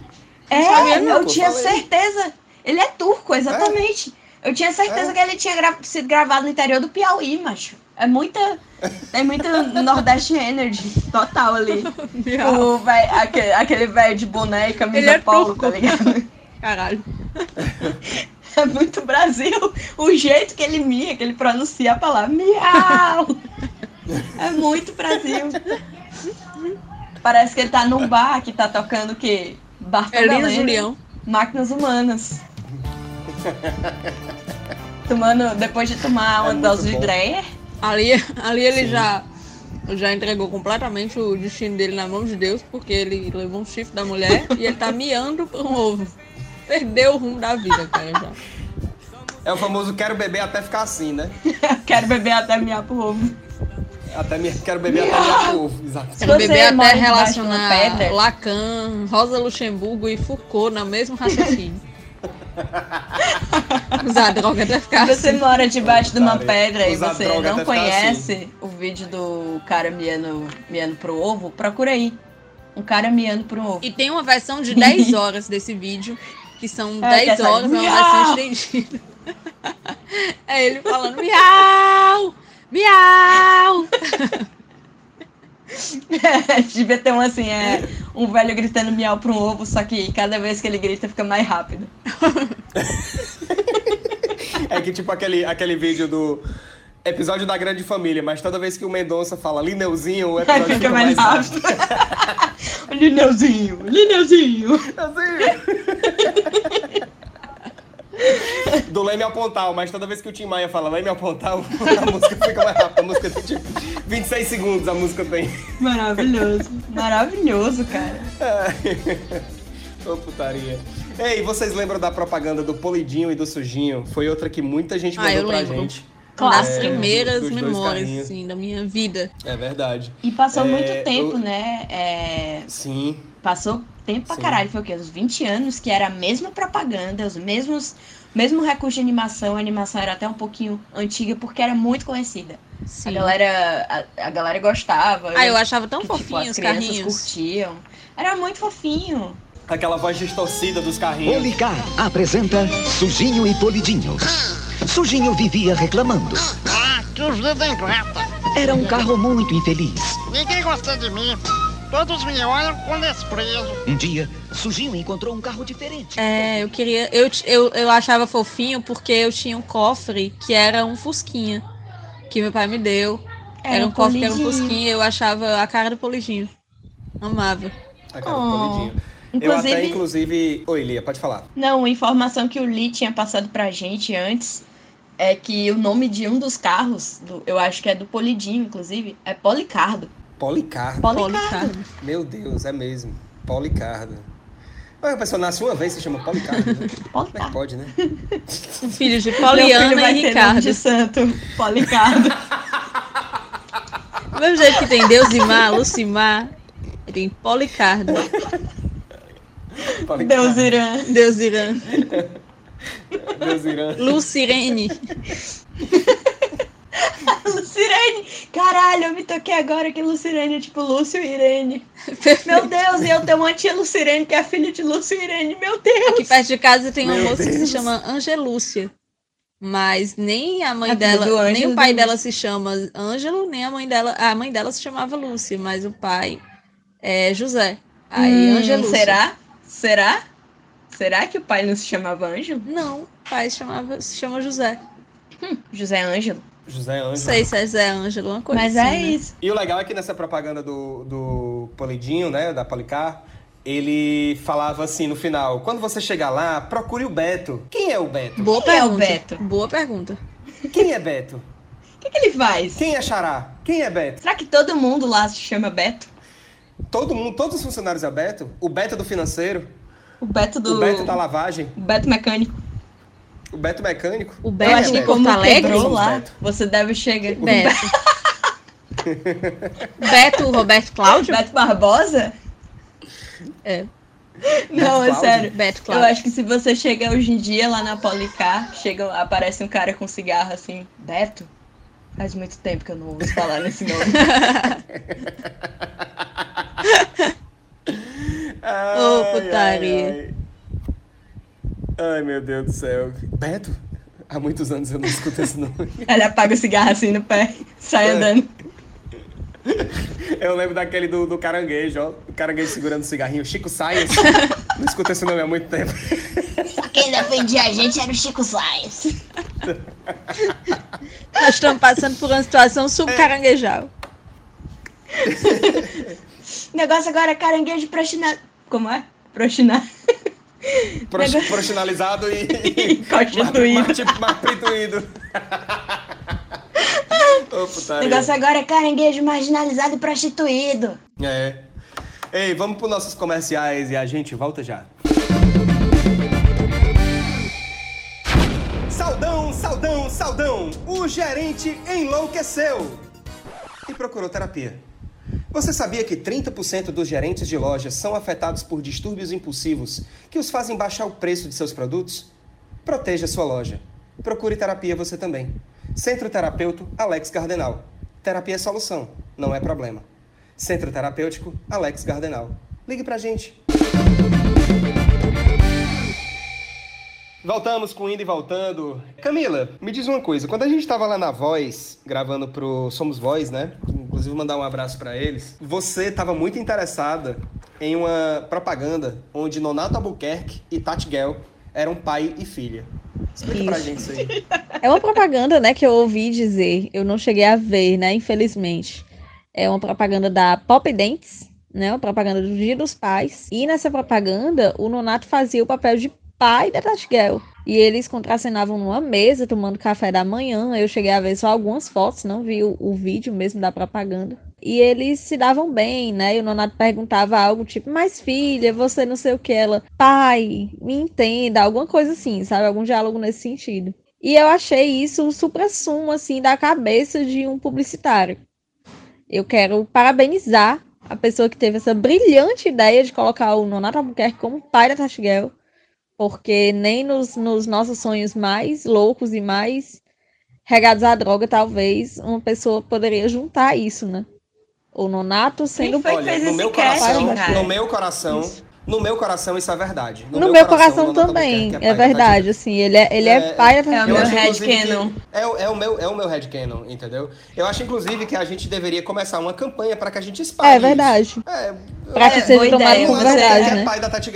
S2: É,
S1: sabia, não,
S2: eu tinha
S1: falei.
S2: certeza. Ele é turco, exatamente. Eu tinha certeza
S1: É.
S2: que ele tinha gra- sido gravado no interior do Piauí, macho. É muita. É muita Nordeste Energy total ali. O véi- aquele, aquele velho de boné e camisa
S3: é
S2: polo, tá ligado?
S3: Caralho.
S2: É muito Brasil. O jeito que ele mia, que ele pronuncia a palavra miau. É muito Brasil. Parece que ele tá num bar que tá tocando o quê? Bartol
S3: Elina
S2: Galeno.
S3: Julião.
S2: Máquinas humanas. Tomando, depois de tomar uma
S1: muito
S2: dose de. Dreyer.
S3: Ali, ali ele
S1: Sim.
S3: já, já entregou completamente o destino dele na mão de Deus, porque ele levou um chifre da mulher e ele tá miando por um ovo. Perdeu o rumo da vida, cara, já.
S1: É o famoso quero beber até ficar assim, né?
S2: Quero beber até miar pro ovo.
S1: Até me, quero beber até miar pro ovo. Exato.
S3: Quero beber até relacionar
S2: pedra-
S3: Lacan, Rosa Luxemburgo e Foucault no mesmo raciocínio. Usar droga até ficar
S2: Se você
S3: assim.
S2: mora debaixo de uma pedra e
S1: Usar
S2: você
S1: droga
S2: não conhece o vídeo do cara miando, miando pro ovo, procura aí. Um cara miando pro ovo.
S3: E tem uma versão de 10 horas desse vídeo, que são
S2: É, que
S3: 10
S2: essa-
S3: horas, é uma
S2: Miau!
S3: versão estendida. É ele falando miau! Miau!
S2: Devia ter um assim, é um velho gritando miau pro um ovo, só que cada vez que ele grita fica mais rápido.
S1: É que tipo aquele, aquele vídeo do episódio da Grande Família, mas toda vez que o Mendonça fala Lineuzinho, o episódio
S2: Fica mais rápido. Lineuzinho, Lineuzinho.
S1: Do Leme ao Pontal, mas toda vez que o Tim Maia fala Leme ao Pontal, a música fica mais rápida. A música tem tipo 26 segundos, a música tem.
S2: Maravilhoso. Maravilhoso, cara.
S1: Ô putaria. Ei, vocês lembram da propaganda do Polidinho e do Sujinho? Foi outra que muita gente
S3: Ah,
S1: mandou
S3: eu
S1: pra
S3: lembro.
S1: gente.
S3: Das
S2: Clássico.
S3: primeiras
S1: dos
S3: memórias, assim, da minha vida.
S1: É verdade.
S2: E passou
S1: É,
S2: muito tempo,
S1: eu-
S2: né? É,
S1: Sim.
S2: Passou tempo pra
S1: Sim.
S2: caralho. Foi o quê? Uns 20 anos que era a mesma propaganda, os mesmos. Mesmo recurso de animação, a animação era até um pouquinho antiga porque era muito conhecida. A
S3: Sim.
S2: galera, a, a galera gostava.
S3: Ah, eu achava tão
S2: que, tipo,
S3: fofinho
S2: as
S3: os
S2: crianças
S3: carrinhos.
S2: curtiam. Era muito fofinho.
S1: Aquela voz distorcida dos carrinhos.
S9: Policar apresenta Sujinho e Polidinho. Sujinho vivia reclamando.
S10: Ah, que os dedos ingrata.
S9: Era um carro muito infeliz.
S10: Ninguém gosta de mim. Todos me olham com desprezo.
S9: Um dia, surgiu e encontrou um carro diferente.
S3: É, eu queria. Eu, eu, eu achava fofinho porque eu tinha um cofre que era um Fusquinha. Que meu pai me deu. Era,
S2: Era
S3: um cofre que era um. Fusquinha. Eu achava a cara do Polidinho. Amava.
S1: A cara do
S2: Oh.
S1: Polidinho. Eu até,
S2: Inclusive-
S1: inclusive... Oi, Lia, pode falar.
S2: Não, informação que o Lee tinha passado pra gente antes é que o nome de um dos carros, do- eu acho que é do Polidinho, inclusive, é Policardo.
S1: Policardo.
S2: Policardo.
S1: Meu Deus, é mesmo. Policardo. Mas a pessoa nasce uma vez e se chama Policardo. Né? Como é que pode, né?
S3: Um filho de Poliana
S2: filho
S3: e Ricardo.
S2: de santo, Policardo.
S3: Do mesmo jeito que tem Deusimar, Lucimar, tem Policardo.
S1: Policardo.
S2: Deus irã.
S3: Deus Irã.
S1: Deus irã.
S3: Lucirene.
S2: Lucirene! Caralho, eu me toquei agora que Lucirene é tipo Lúcio e Irene. Meu Deus, e eu tenho uma tia Lucirene que é filha de Lúcio e Irene. Meu Deus!
S3: Aqui perto de casa tem uma
S1: Meu
S3: moça que se chama Angelúcia. Mas nem a mãe
S2: A
S3: dela, nem o pai dela se chama Ângelo, nem a mãe dela. A mãe dela se chamava Lúcia, mas o pai é José. Aí
S2: Hum,
S3: Angelúcia.
S2: será? Será? Será que o pai não se chamava Ângelo?
S3: Não, o pai se, chamava, se chama José.
S2: José Ângelo.
S1: José
S3: Não
S1: Ângelo.
S3: sei se é Zé Ângelo, uma coisa
S2: Mas
S3: assim,
S2: é
S3: né?
S2: isso.
S1: E o legal é que nessa propaganda do, do Polidinho, né, da Policar, ele falava assim no final: quando você chegar lá, procure o Beto. Quem é o Beto?
S3: Boa
S2: Quem é o
S3: pergunta.
S2: Beto?
S3: Boa pergunta.
S1: Quem é Beto?
S2: O que, que ele faz?
S1: Quem é Xará? Quem é Beto?
S2: Será que todo mundo lá se chama Beto?
S1: Todo mundo, todos os funcionários é Beto? O Beto do financeiro?
S2: O Beto do.
S1: O Beto da lavagem?
S2: o Beto mecânico.
S1: O Beto mecânico?
S3: O
S2: Eu
S3: Beto
S2: acho que como
S3: Porto Alegre.
S2: quebrou lá, você deve chegar.
S3: Beto. Beto Roberto Cláudio?
S2: Beto Barbosa?
S3: É.
S2: Não, é
S1: Cláudio?
S2: sério.
S3: Beto
S2: Eu
S3: Cláudio.
S2: acho que se você chega hoje em dia lá na Policar, chega, aparece um cara com cigarro assim, Beto? Faz muito tempo que eu não ouço falar nesse nome.
S3: Ô, putaria.
S1: Ai, ai. Ai, meu Deus do céu. Beto? Há muitos anos eu não escuto esse nome.
S2: Ele apaga o cigarro assim no pé, sai
S1: É.
S2: andando.
S1: Eu lembro daquele do, do caranguejo, ó. O caranguejo segurando o cigarrinho. Chico Science. Não escuto esse nome há muito tempo.
S6: Quem defendia a gente era o Chico Sainz.
S3: Nós estamos passando por uma situação subcaranguejal.
S2: O negócio agora é caranguejo proxina... Como é? Proxinar.
S1: Profissionalizado e.
S2: Constituído.
S1: Tipo. Ô,
S2: O negócio agora é caranguejo marginalizado e prostituído.
S1: É. Ei, vamos para nossos comerciais e a gente volta já. Saudão, saudão, saudão! O gerente enlouqueceu e procurou terapia. Você sabia que 30% dos gerentes de lojas são afetados por distúrbios impulsivos que os fazem baixar o preço de seus produtos? Proteja sua loja. Procure terapia você também. Centro Terapeuto Alex Cardenal. Terapia é solução, não é problema. Centro Terapêutico Alex Cardenal. Ligue pra gente. Voltamos com Indo e Voltando. Camila, me diz uma coisa. Quando a gente tava lá na Voz, gravando pro Somos Voz, né? Inclusive mandar um abraço pra eles. Você tava muito interessada em uma propaganda onde Nonato Albuquerque e Tati Gell eram pai e filha. Explica pra
S3: Isso.
S1: gente isso aí.
S3: É uma propaganda, né, que eu ouvi dizer, eu não cheguei a ver, né, infelizmente. É uma propaganda da Pop Dentes, né, uma propaganda do Dia dos Pais. E nessa propaganda, o Nonato fazia o papel de pai da Tati Gell. E eles contracenavam numa mesa, tomando café da manhã. Eu cheguei a ver só algumas fotos, não vi o, o vídeo mesmo da propaganda. E eles se davam bem, né? E o Nonato perguntava algo tipo, mas filha, você não sei o que. Ela, pai, me entenda, alguma coisa assim, sabe? Algum diálogo nesse sentido. E eu achei isso o supra-sumo, assim, da cabeça de um publicitário. Eu quero parabenizar a pessoa que teve essa brilhante ideia de colocar o Nonato Albuquerque como pai da Tati Gell, porque nem nos, nos nossos sonhos mais loucos e mais regados à droga, talvez, uma pessoa poderia juntar isso, né? O Nonato sendo
S2: Foi que
S1: Olha,
S2: fez
S1: no meu coração,
S2: cara?
S1: no meu coração, No meu coração isso é verdade.
S3: No, meu coração,
S1: Nonata
S3: também, é,
S1: da
S3: verdade, assim, ele é, ele é, pai da
S2: é o
S1: eu
S2: meu
S1: acho,
S2: head
S1: inclusive, que-
S2: canon.
S1: É, o- é o meu, é o meu headcanon, entendeu? Eu acho, inclusive, que a gente deveria começar uma campanha para que a gente espalhe
S3: É verdade.
S1: isso. É,
S3: Pra que
S2: É,
S3: seja tomado
S2: ideia,
S3: como verdade,
S1: que é
S3: né?
S1: pai da Tati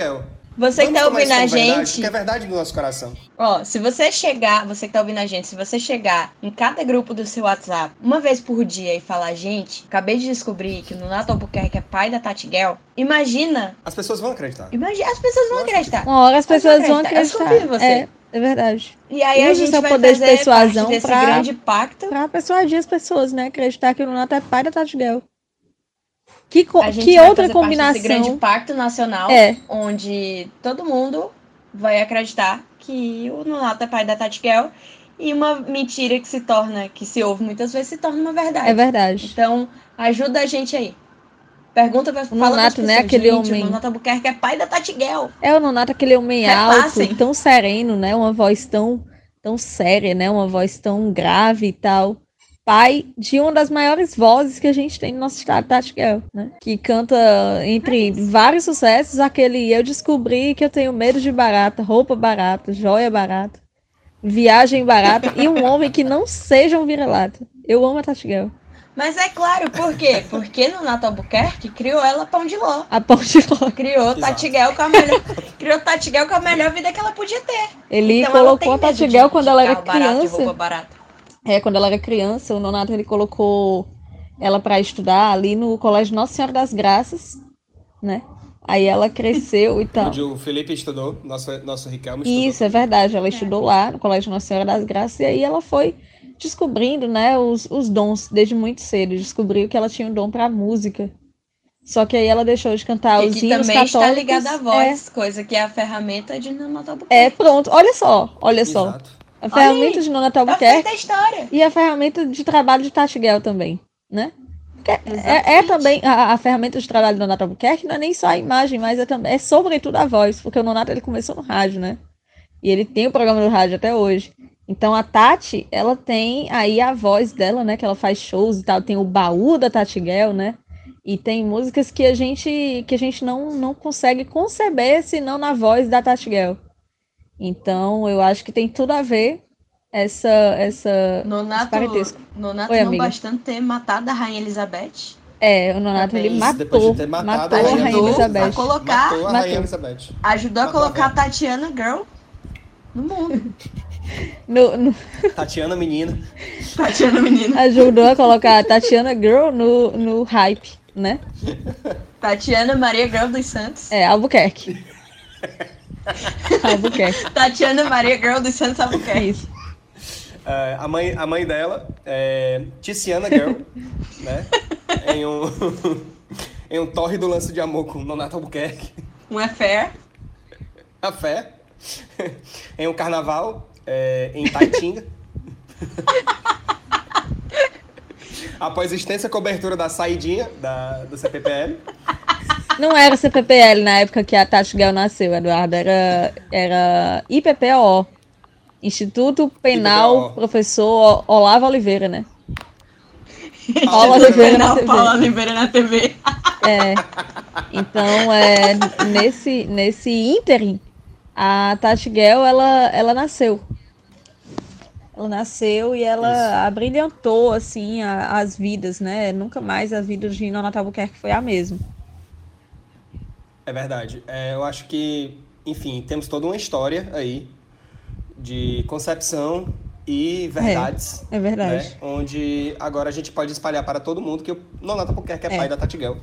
S2: Você que
S1: Vamos
S2: tá
S1: tomar isso
S2: ouvindo a
S1: verdade,
S2: gente,
S1: Que é verdade do nosso coração.
S2: Ó, se você chegar, você que tá ouvindo a gente, se você chegar em cada grupo do seu WhatsApp uma vez por dia e falar, gente, acabei de descobrir que o Nonato Albuquerque é pai da Tati Gell, imagina,
S1: As pessoas vão acreditar.
S2: imagina, as pessoas vão acreditar.
S3: Uma hora as pessoas vão
S2: acreditar. Eu
S3: acreditar.
S2: confio em você.
S3: É, é verdade.
S2: E aí a gente vai
S3: poder de
S2: fazer
S3: persuasão
S2: parte desse
S3: pra-
S2: grande pacto.
S3: Pra persuadir as pessoas, né? Acreditar que o Nonato é pai da Tati Gell. Que, que outra
S2: fazer parte grande
S3: combinação.
S2: pacto nacional,
S3: É.
S2: onde todo mundo vai acreditar que o Nonato é pai da Tati Gell e uma mentira que se torna, que se ouve muitas vezes, se torna uma verdade.
S3: É verdade.
S2: Então, ajuda a gente aí. Pergunta pra fala
S3: Nonato, né, aquele
S2: gente,
S3: homem-
S2: O Nonato Albuquerque é pai da Tati Gell.
S3: É o Nonato aquele homem
S2: Repassem.
S3: alto, tão sereno, né? Uma voz tão, tão séria, né? Uma voz tão grave e tal. Pai de uma das maiores vozes que a gente tem no nosso estado, Tati Gell, né? Que canta entre vários sucessos aquele Eu descobri que eu tenho medo de barata, roupa barata, joia barata, viagem barata e um homem que não seja um vira-lata. Eu amo a Tati Gell.
S2: Mas é claro, por quê? Porque Nonato Albuquerque criou ela pão de ló.
S3: A pão de ló.
S2: Criou Tati Gell com a melhor, criou Tati Gell com a melhor vida que ela podia ter.
S3: Ele
S2: Então,
S3: colocou a
S2: tem medo
S3: Tati
S2: de-
S3: Gell quando ela era
S2: carro barato,
S3: criança.
S2: roupa barata.
S3: É, quando ela era criança, o Nonato ele colocou ela para estudar ali no Colégio Nossa Senhora das Graças, né? Aí ela cresceu e tal.
S1: Onde o Felipe estudou, nosso, nosso Riquelme estudou.
S3: Isso, é verdade. Ela estudou lá no Colégio Nossa Senhora das Graças e aí ela foi descobrindo, né, os, os dons desde muito cedo. Descobriu que ela tinha um dom para música. Só que aí ela deixou de cantar
S2: E
S3: os
S2: que
S3: hinos
S2: também
S3: católicos.
S2: está ligada à voz, coisa que é a ferramenta de Albuquerque.
S3: É, é, pronto. Olha só, olha só. A ferramenta de Nonato
S2: Tá
S3: Albuquerque
S2: feita a história.
S3: e a ferramenta de trabalho de Tati Gell também, né? É, é
S2: Exatamente.
S3: também a, a ferramenta de trabalho do Nonato Albuquerque, não é nem só a imagem, mas é, também, é sobretudo a voz, porque o Nonato ele começou no rádio, né? E ele tem o programa no rádio até hoje. Então a Tati, ela tem aí a voz dela, né? Que ela faz shows e tal, tem o baú da Tati Gell, né? E tem músicas que a gente que a gente não, não consegue conceber senão na voz da Tati Gell. Então eu acho que tem tudo a ver essa essa
S2: Nonato,
S3: parentesco.
S2: Nonato
S3: Oi,
S2: não
S3: amiga.
S2: bastante ter matado a Rainha Elizabeth.
S3: É, o Nonato ele
S2: Isso,
S3: matou,
S1: depois de ter matado
S3: matou
S1: a
S3: a
S1: Rainha
S3: Elizabeth.
S2: a colocar,
S1: Matou a
S3: Matou.
S1: Rainha Elizabeth.
S2: ajudou a
S1: Matou a
S2: colocar a
S1: velha.
S2: Tatiana Girl no mundo.
S3: No- no-
S1: Tatiana Menina.
S2: Tatiana menina.
S3: ajudou a colocar a Tatiana Girl no, no hype, né?
S2: Tatiana Maria Girl dos Santos.
S3: É, Albuquerque. Albuquerque.
S2: Tatiana Maria Girl dos Santos Albuquerque.
S3: Isso.
S1: É, a, mãe, a mãe dela é Tiziana Girl, né? Em um, em um tórrido lance de amor com Nonato Albuquerque.
S2: Um affair.
S1: A fé. em um carnaval é, em Taitinga. Após extensa cobertura da saidinha da, do CPPL.
S3: Não era CPPL na época que a Tati Gell nasceu, Eduardo. Era, era IPPO. Instituto Penal
S1: IPPO.
S3: Professor Olavo Oliveira, né? Paula
S1: Paula
S3: Oliveira na TV.
S2: Paula Oliveira na TV.
S3: É. Então, é, nesse, nesse ínterim, a Tati Gell, ela, ela nasceu. Ela nasceu e ela abrilhantou, assim, a- as vidas, né? Nunca mais a vida de Nonato Albuquerque foi a mesma.
S1: É verdade. É, eu acho que, enfim, temos toda uma história aí de concepção e verdades.
S3: É verdade.
S1: né? Onde agora a gente pode espalhar para todo mundo que o Nonato Albuquerque é,
S3: É.
S1: pai da Tati Gell.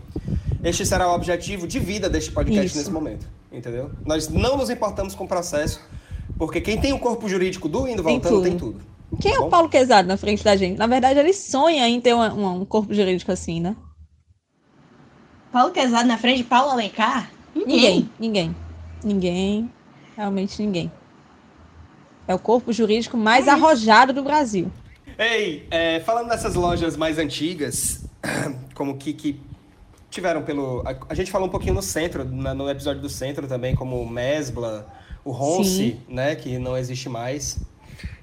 S1: Este será o objetivo de vida deste podcast
S3: Isso.
S1: nesse momento, entendeu? Nós não nos importamos com o processo, porque quem tem o corpo jurídico do indo
S3: Tem
S1: voltando
S3: tudo.
S1: tem tudo.
S3: Quem é
S1: Tá
S3: o
S1: bom?
S3: Paulo Quezado na frente da gente? Na verdade, ele sonha em ter uma- uma- um corpo jurídico assim, né?
S2: Paulo Quezado na frente de Paulo Alencar?
S3: Ninguém, ninguém. Ninguém. Realmente ninguém. É o corpo jurídico mais arrojado do Brasil.
S1: Ei, é, falando dessas lojas mais antigas, como que, que tiveram pelo. A, a gente falou um pouquinho no centro, na- no episódio do centro também, como o Mesbla, o Ronce, né, que não existe mais.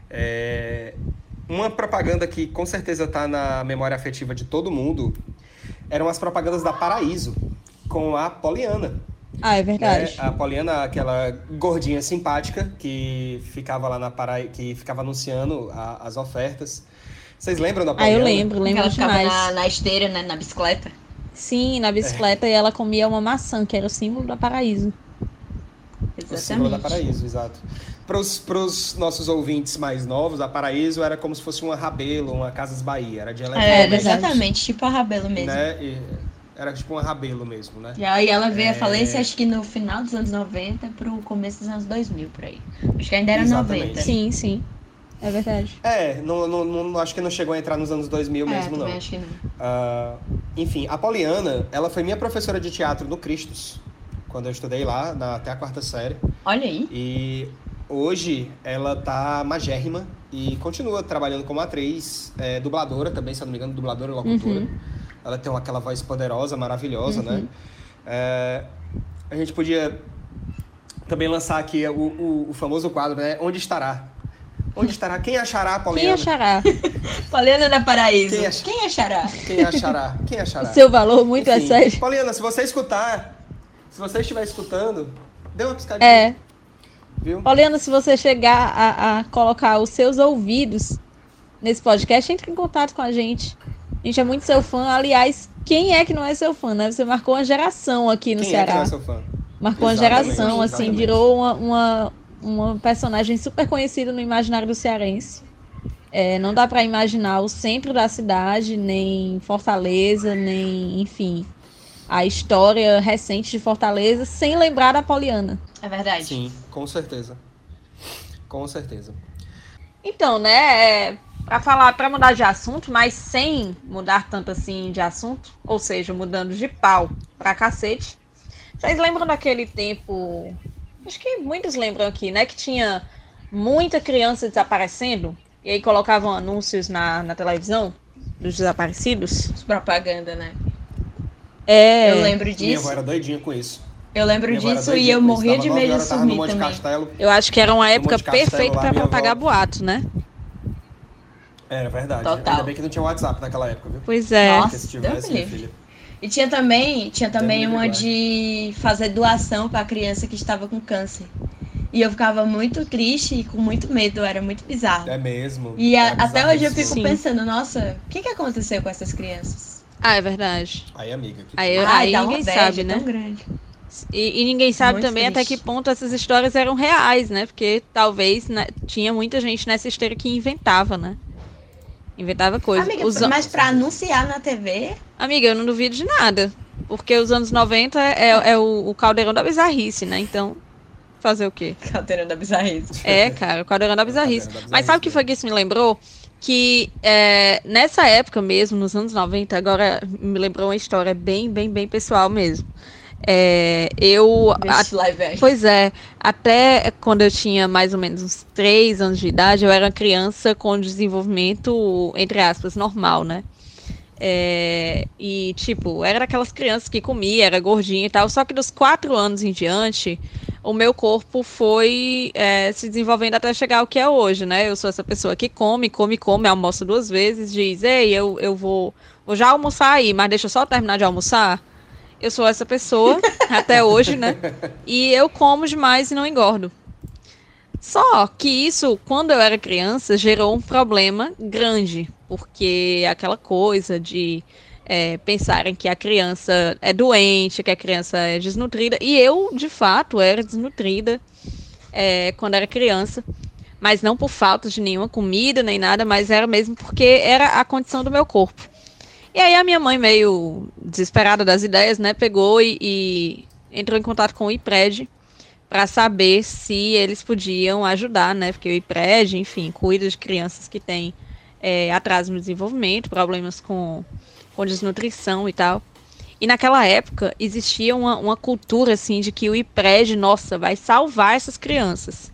S1: É, uma propaganda que com certeza está na memória afetiva de todo mundo eram as propagandas da Paraíso com a Poliana.
S3: Ah, é verdade.
S1: Né? A Poliana, aquela gordinha simpática que ficava lá na Paraíba, que ficava anunciando a- as ofertas. Vocês lembram da
S3: Ah,
S1: Poliana?
S3: eu lembro, lembro
S2: Ela ficava
S3: demais.
S2: na, na esteira, né? Na bicicleta.
S3: Sim, na bicicleta e ela comia uma maçã, que era o símbolo da paraíso.
S1: O símbolo da Paraíso, exato. Para os nossos ouvintes mais novos, a Paraíso era como se fosse uma Rabelo, uma Casas Bahia. Era de
S2: É,
S1: eletrônica,
S2: exatamente, tipo a Rabelo mesmo.
S1: né? E era tipo uma Rabelo mesmo, né?
S2: E aí ela veio
S1: É.
S2: a falência, acho que no final dos anos 90 pro começo dos anos 2000, por aí. Acho que ainda era
S1: Exatamente.
S2: 90.
S3: Sim, sim. É verdade.
S1: É, não, não, não- acho que não chegou a entrar nos anos 2000
S2: É,
S1: mesmo, não.
S2: acho que não.
S1: Ah, enfim, a Poliana, ela foi minha professora de teatro no Cristos, quando eu estudei lá, na- até a quarta série.
S2: Olha aí.
S1: E hoje ela tá magérrima e continua trabalhando como atriz, é, dubladora também, se eu não me engano, dubladora e locutora.
S3: Uhum.
S1: Ela tem aquela voz poderosa, maravilhosa, né?
S3: Uhum.
S1: É, a gente podia também lançar aqui o, o- o famoso quadro, né? Onde estará? Onde estará? Quem achará a
S3: Quem
S1: Poliana?
S3: achará
S2: Poliana da Paraíso.
S1: Quem ach-
S2: Quem achará?
S1: Quem achará? Quem achará?
S3: o seu valor muito é
S1: Enfim,
S3: sério?
S1: Poliana, se você escutar, se você estiver escutando, dê uma piscadinha.
S3: É.
S1: Viu?
S3: Poliana, se você chegar a, a colocar os seus ouvidos nesse podcast, entre em contato com a gente. A gente é muito seu fã. Aliás, quem é que não é seu fã, né? Você marcou uma geração aqui no
S1: Quem é que
S3: Ceará.
S1: não é seu fã?
S3: Marcou uma
S1: Exatamente,
S3: geração, assim,
S1: exatamente.
S3: virou uma, uma, uma personagem super conhecida no imaginário do cearense. É, não dá pra imaginar o centro da cidade, nem Fortaleza, nem, enfim, a história recente de Fortaleza, sem lembrar da Poliana.
S2: É verdade.
S1: Sim, com certeza. Com certeza.
S3: Então, né, é, pra falar, para mudar de assunto, mas sem mudar tanto assim de assunto, ou seja, mudando de pau pra cacete. Vocês lembram daquele tempo? Acho que muitos lembram aqui, né, que tinha muita criança desaparecendo e aí colocavam anúncios na, na televisão dos desaparecidos.
S2: Propaganda, né?
S3: É.
S2: Eu lembro
S1: Minha
S2: disso.
S1: avó era doidinha com isso.
S2: Eu lembro
S1: Minha
S2: disso e eu morria de medo de sumir também.
S1: Castelo.
S3: Eu acho que era uma época perfeita
S1: minha
S3: propagar
S1: avó-
S3: boato, né?
S1: Era verdade.
S2: Total.
S1: Ainda bem que não tinha WhatsApp naquela época, viu?
S3: Pois é.
S1: Se
S2: Nossa, Deus
S1: tivesse, minha filha.
S2: E tinha também, tinha também uma de fazer doação pra criança que estava com câncer. E eu ficava muito triste e com muito medo, era muito bizarro.
S1: É mesmo.
S2: E a-
S1: É
S2: até hoje eu fico
S3: Sim.
S2: pensando, nossa, o que, que aconteceu com essas crianças?
S3: Ah, é verdade.
S1: Aí, amiga. Que...
S3: Aí,
S2: Ai,
S3: aí ninguém sabe, né?
S2: tão grande.
S3: E, e ninguém sabe
S2: Muito
S3: também até
S2: triste.
S3: que ponto essas histórias eram reais, né? Porque talvez né, tinha muita gente nessa esteira que inventava, né? Inventava coisas.
S2: Amiga,
S3: Os
S2: mas pra anunciar na TV,
S3: Amiga, eu não duvido de nada. Porque os anos 90 é, é- é o, o caldeirão da bizarrice, né? Então, fazer o quê?
S2: Caldeirão da Bizarrice.
S3: É, cara, o caldeirão da bizarrice.
S1: Caldeirão da
S3: Mas sabe o que
S1: bizarrice,
S3: foi que isso me lembrou? Que é, nessa época mesmo, nos anos 90, agora me lembrou uma história bem, bem, bem pessoal mesmo. É, eu. a-
S2: action.
S3: Pois é, até quando eu tinha mais ou menos uns 3 anos de idade, eu era criança com desenvolvimento, entre aspas, normal, né? É, e, tipo, era daquelas crianças que comia, era gordinha e tal, só que dos 4 anos em diante, o meu corpo foi é, se desenvolvendo até chegar ao que é hoje, né? Eu sou essa pessoa que come, come, come, almoça duas vezes, diz, ei, eu, eu vou, vou já almoçar aí, mas deixa eu só terminar de almoçar. Eu sou essa pessoa, até hoje, né? E eu como demais e não engordo. Só que isso, quando eu era criança, gerou um problema grande, porque aquela coisa de é, pensarem que a criança é doente, que a criança é desnutrida, e eu, de fato, era desnutrida é, quando era criança, mas não por falta de nenhuma comida nem nada, mas era mesmo porque era a condição do meu corpo. E aí a minha mãe, meio desesperada das ideias, né, pegou e, e entrou em contato com o IPRED para saber se eles podiam ajudar, né? Porque o IPRED, enfim, cuida de crianças que têm é, atraso no desenvolvimento, problemas com, com desnutrição e tal. E naquela época existia uma, uma cultura assim de que o IPRED, nossa, vai salvar essas crianças.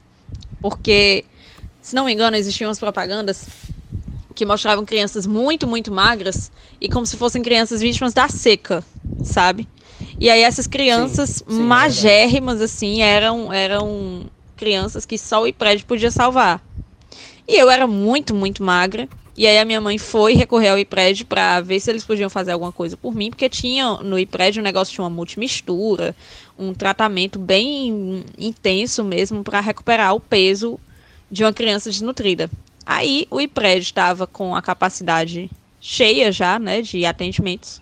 S3: Porque, se não me engano, existiam umas propagandas que mostravam crianças muito, muito magras e como se fossem crianças vítimas da seca, sabe? E aí essas crianças
S1: Sim, sim, é
S3: magérrimas, assim, eram, eram crianças que só o IPRED podia salvar. E eu era muito, muito magra. E aí a minha mãe foi recorrer ao IPRED para ver se eles podiam fazer alguma coisa por mim, porque tinha no IPRED um negócio tinha uma multimistura, um tratamento bem intenso mesmo para recuperar o peso de uma criança desnutrida. Aí o IPRED estava com a capacidade cheia já, né, de atendimentos.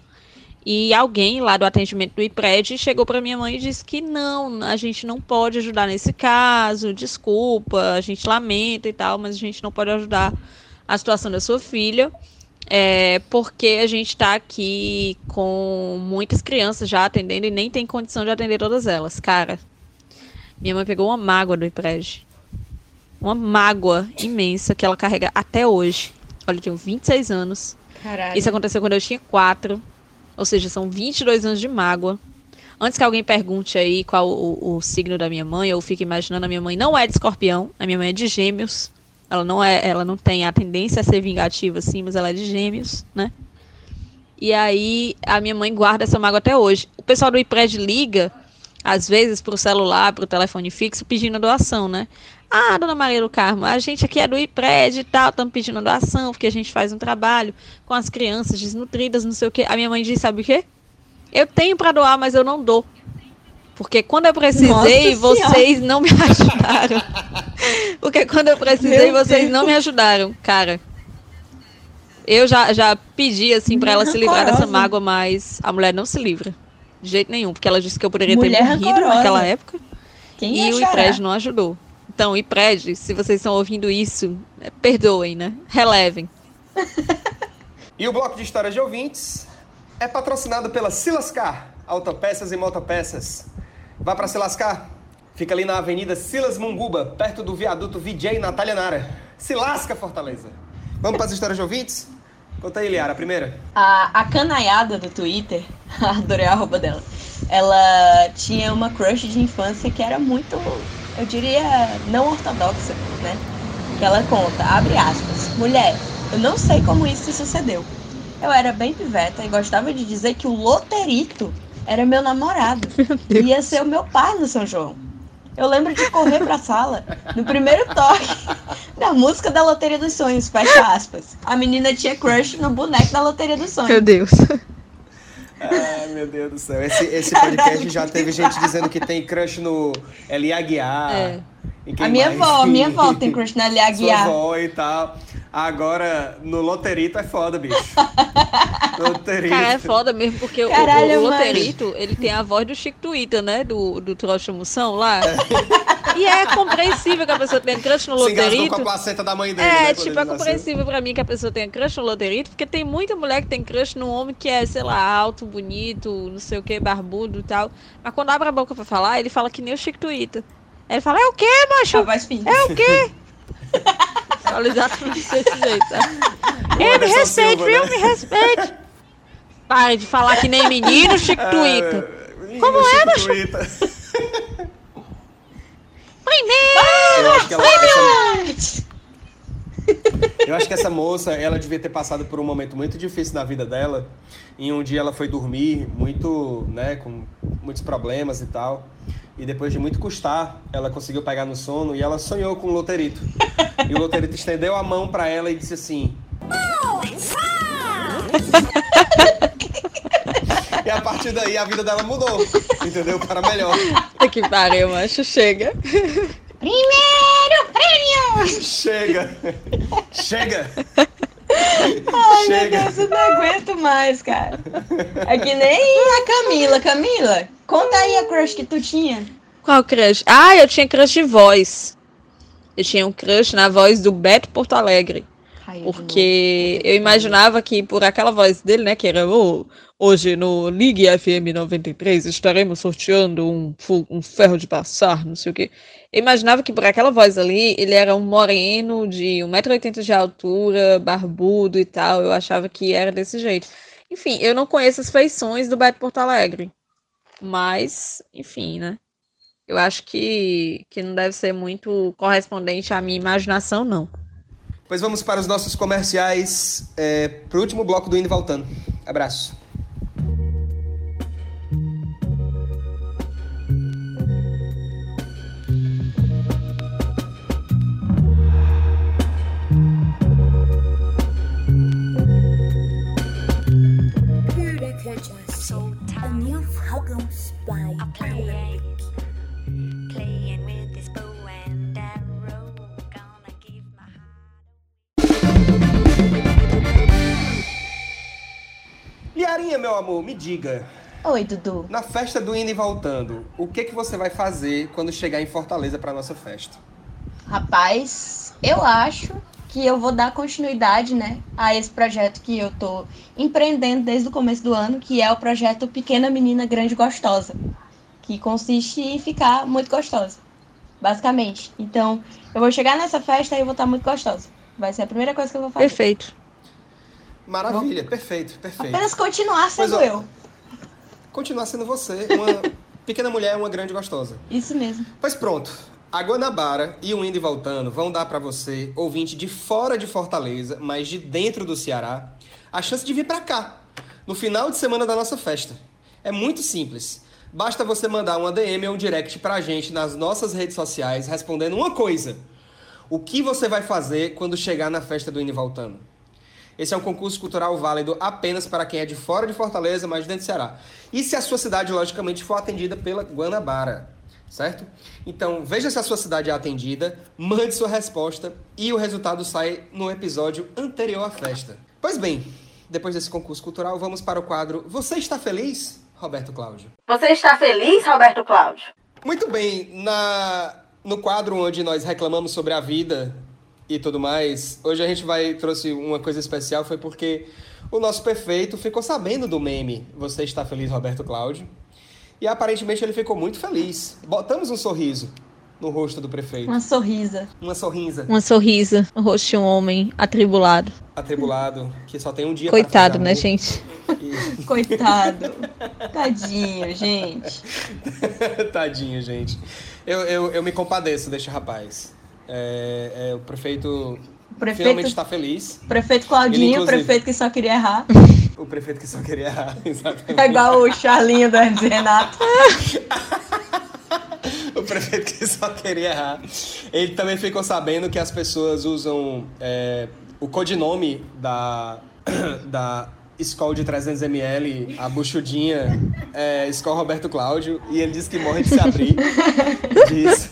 S3: E alguém lá do atendimento do IPRED chegou para minha mãe e disse que não, a gente não pode ajudar nesse caso, desculpa, a gente lamenta e tal, mas a gente não pode ajudar a situação da sua filha, é, porque a gente está aqui com muitas crianças já atendendo e nem tem condição de atender todas elas. Cara, minha mãe pegou uma mágoa do IPRED. Uma mágoa imensa que ela carrega até hoje. Olha, eu tenho 26 anos.
S2: Caralho.
S3: Isso aconteceu quando eu tinha 4. Ou seja, são 22 anos de mágoa. Antes que alguém pergunte aí qual o, o, signo da minha mãe, eu fico imaginando a minha mãe não é de escorpião, a minha mãe é de gêmeos. Ela não é, ela não tem a tendência a ser vingativa assim, mas ela é de gêmeos, né? E aí a minha mãe guarda essa mágoa até hoje. O pessoal do IPRED liga às vezes para o celular, para o telefone fixo, pedindo doação, né? Ah, dona Maria do Carmo, a gente aqui é do IPRED e tal, estamos pedindo doação, porque a gente faz um trabalho com as crianças desnutridas, não sei o quê. A minha mãe disse, sabe o quê? Eu tenho para doar, mas eu não dou. Porque quando eu precisei,
S2: Nossa
S3: vocês não me ajudaram. Porque quando eu precisei,
S2: Meu
S3: vocês
S2: Deus.
S3: não me ajudaram, cara. Eu já, já pedi, assim, para ela se livrar dessa mágoa, mas a mulher não se livra. De jeito nenhum, porque ela disse que eu poderia
S2: Mulher
S3: ter morrido
S2: rancorosa.
S3: naquela época.
S2: Quem
S3: e o
S2: achará?
S3: IPRED não ajudou. Então, IPRED, se vocês estão ouvindo isso, é, perdoem, né? Relevem.
S1: E o bloco de histórias de ouvintes é patrocinado pela Silascar, Autopeças e Motopeças. Vá pra Silascar. Fica ali na Avenida Silas Munguba, perto do viaduto VJ Natália Nara. Se lasca, Fortaleza. Vamos para as histórias de ouvintes? Conta aí, Liara, a primeira.
S2: A, a canaiada do Twitter, adorei a roupa dela. Ela tinha uma crush de infância que era muito, eu diria, não ortodoxa, né? Que ela conta, abre aspas, mulher, eu não sei como isso sucedeu. Eu era bem piveta e gostava de dizer que o loterito era meu namorado. Ia ser o meu pai no São João. Eu lembro de correr pra sala no primeiro toque da música da Loteria dos Sonhos, fecha aspas. A menina tinha crush no boneco da Loteria dos Sonhos.
S3: Deus.
S1: Ai, meu Deus do céu. Esse, esse podcast já teve gente dizendo que tem crush no Eli Aguiar.
S3: É.
S2: A minha
S1: mais?
S2: avó, a minha avó tem crush na Lia
S1: Sua
S2: Aguiar.
S1: avó e tal. Agora, no loterito é foda, bicho. loterito.
S3: Cara, é foda mesmo, porque o-
S2: Caralho,
S3: o, o. Loterito, ele tem a voz do Chico Twitter, né? Do, do Trocha Moção lá. E é compreensível que a pessoa tenha crush no
S1: Se engasgou com
S3: Loterito.
S1: a placenta da mãe dele,
S3: É,
S1: né,
S3: tipo, é
S1: nasceu.
S3: compreensível pra mim que a pessoa tenha crush no loterito, porque tem muita mulher que tem crush num homem que é, sei lá, alto, bonito, não sei o que, barbudo e tal. Mas quando abre a boca pra falar, ele fala que nem o Chico Twitter. Ele fala, é o quê, macho?
S2: A voz fina.
S3: É o quê? Fala exatamente desse jeito?
S1: O
S3: Ei, me respeite, viu?
S1: né?
S3: Me respeite. Pare de falar que nem menino, Chico Twitter.
S1: Ah, menino
S3: Como é, macho?
S1: Twitter.
S3: Primeiro!
S1: Eu acho que ela- essa- Eu acho que essa moça, ela devia ter passado por um momento muito difícil na vida dela. Em um dia ela foi dormir muito, né, com muitos problemas e tal. E depois de muito custar, ela conseguiu pegar no sono e ela sonhou com o loterito. E o loterito estendeu a mão pra ela e disse assim: E a partir daí a vida dela mudou, entendeu? Para melhor.
S3: Que pariu, macho, chega.
S2: Primeiro prêmio!
S1: Chega! Chega!
S2: Ai,
S1: Chega.
S2: meu Deus, eu não aguento mais, cara. É que nem a Camila. Camila, conta aí a crush que tu tinha.
S3: Qual crush? Ah, eu tinha crush de voz. Eu tinha um crush na voz do Beto Porto Alegre. Porque eu imaginava que por aquela voz dele, né, que era "Ô, hoje no Ligue FM 93 estaremos sorteando um, um ferro de passar, não sei o quê. Eu imaginava que por aquela voz ali, ele era um moreno de 1,80m de altura, barbudo e tal. Eu achava que era desse jeito. Enfim, eu não conheço as feições do Beto Porto Alegre. Mas, enfim, né? Eu acho que, que não deve ser muito correspondente à minha imaginação, não.
S1: Pois vamos para os nossos comerciais, é, pro último bloco do Indo e Voltando. Abraço. Aninha, meu amor, me diga.
S2: Oi, Dudu.
S1: Na festa do indo e voltando, o que que você vai fazer quando chegar em Fortaleza para nossa festa?
S2: Rapaz, eu acho que eu vou dar continuidade, né, a esse projeto que eu tô empreendendo desde o começo do ano, que é o projeto Pequena Menina Grande Gostosa, que consiste em ficar muito gostosa, basicamente. Então, eu vou chegar nessa festa e eu vou estar muito gostosa. Vai ser a primeira coisa que eu vou fazer.
S3: Perfeito.
S1: Maravilha, perfeito, perfeito.
S2: Apenas continuar sendo
S1: ó,
S2: eu.
S1: Continuar sendo você, uma pequena mulher, uma grande gostosa.
S2: Isso mesmo.
S1: Pois pronto. A Guanabara e o Indo e Voltando vão dar pra você, ouvinte de fora de Fortaleza, mas de dentro do Ceará, a chance de vir pra cá, no final de semana da nossa festa. É muito simples. Basta você mandar uma DM ou um direct pra gente nas nossas redes sociais respondendo uma coisa. O que você vai fazer quando chegar na festa do Indo e Voltando? Esse é um concurso cultural válido apenas para quem é de fora de Fortaleza, mas dentro do Ceará. E se a sua cidade, logicamente, for atendida pela Guanabara, certo? Então, veja se a sua cidade é atendida, mande sua resposta e o resultado sai no episódio anterior à festa. Pois bem, depois desse concurso cultural, vamos para o quadro Você está feliz, Roberto Cláudio?
S2: Você está feliz, Roberto Cláudio?
S1: Muito bem, na, no quadro onde nós reclamamos sobre a vida e tudo mais, hoje a gente vai trouxe uma coisa especial, foi porque o nosso prefeito ficou sabendo do meme Você está feliz, Roberto Cláudio? E aparentemente ele ficou muito feliz. Botamos um sorriso no rosto do prefeito.
S2: Uma sorrisa.
S1: Uma sorrisa.
S3: Uma sorrisa no rosto de um homem atribulado.
S1: Atribulado, que só tem um dia
S3: Coitado, né,
S1: amor.
S3: gente?
S1: E-
S2: Coitado. Tadinho, gente.
S1: Tadinho, gente. Eu, eu, eu me compadeço deste rapaz. É, é, o prefeito,
S2: prefeito,
S1: finalmente está feliz.
S2: prefeito
S1: Ele,
S2: Claudinho, o
S1: inclusive-
S2: prefeito que só queria errar.
S1: O prefeito que só queria errar, exatamente.
S2: É igual o Charlinho do Hermes Renato.
S1: O prefeito que só queria errar. Ele também ficou sabendo que as pessoas usam é, o codinome da, da Skol de 300ml, a buchudinha, é Skol Roberto Cláudio, e ele disse que morre de se abrir disso.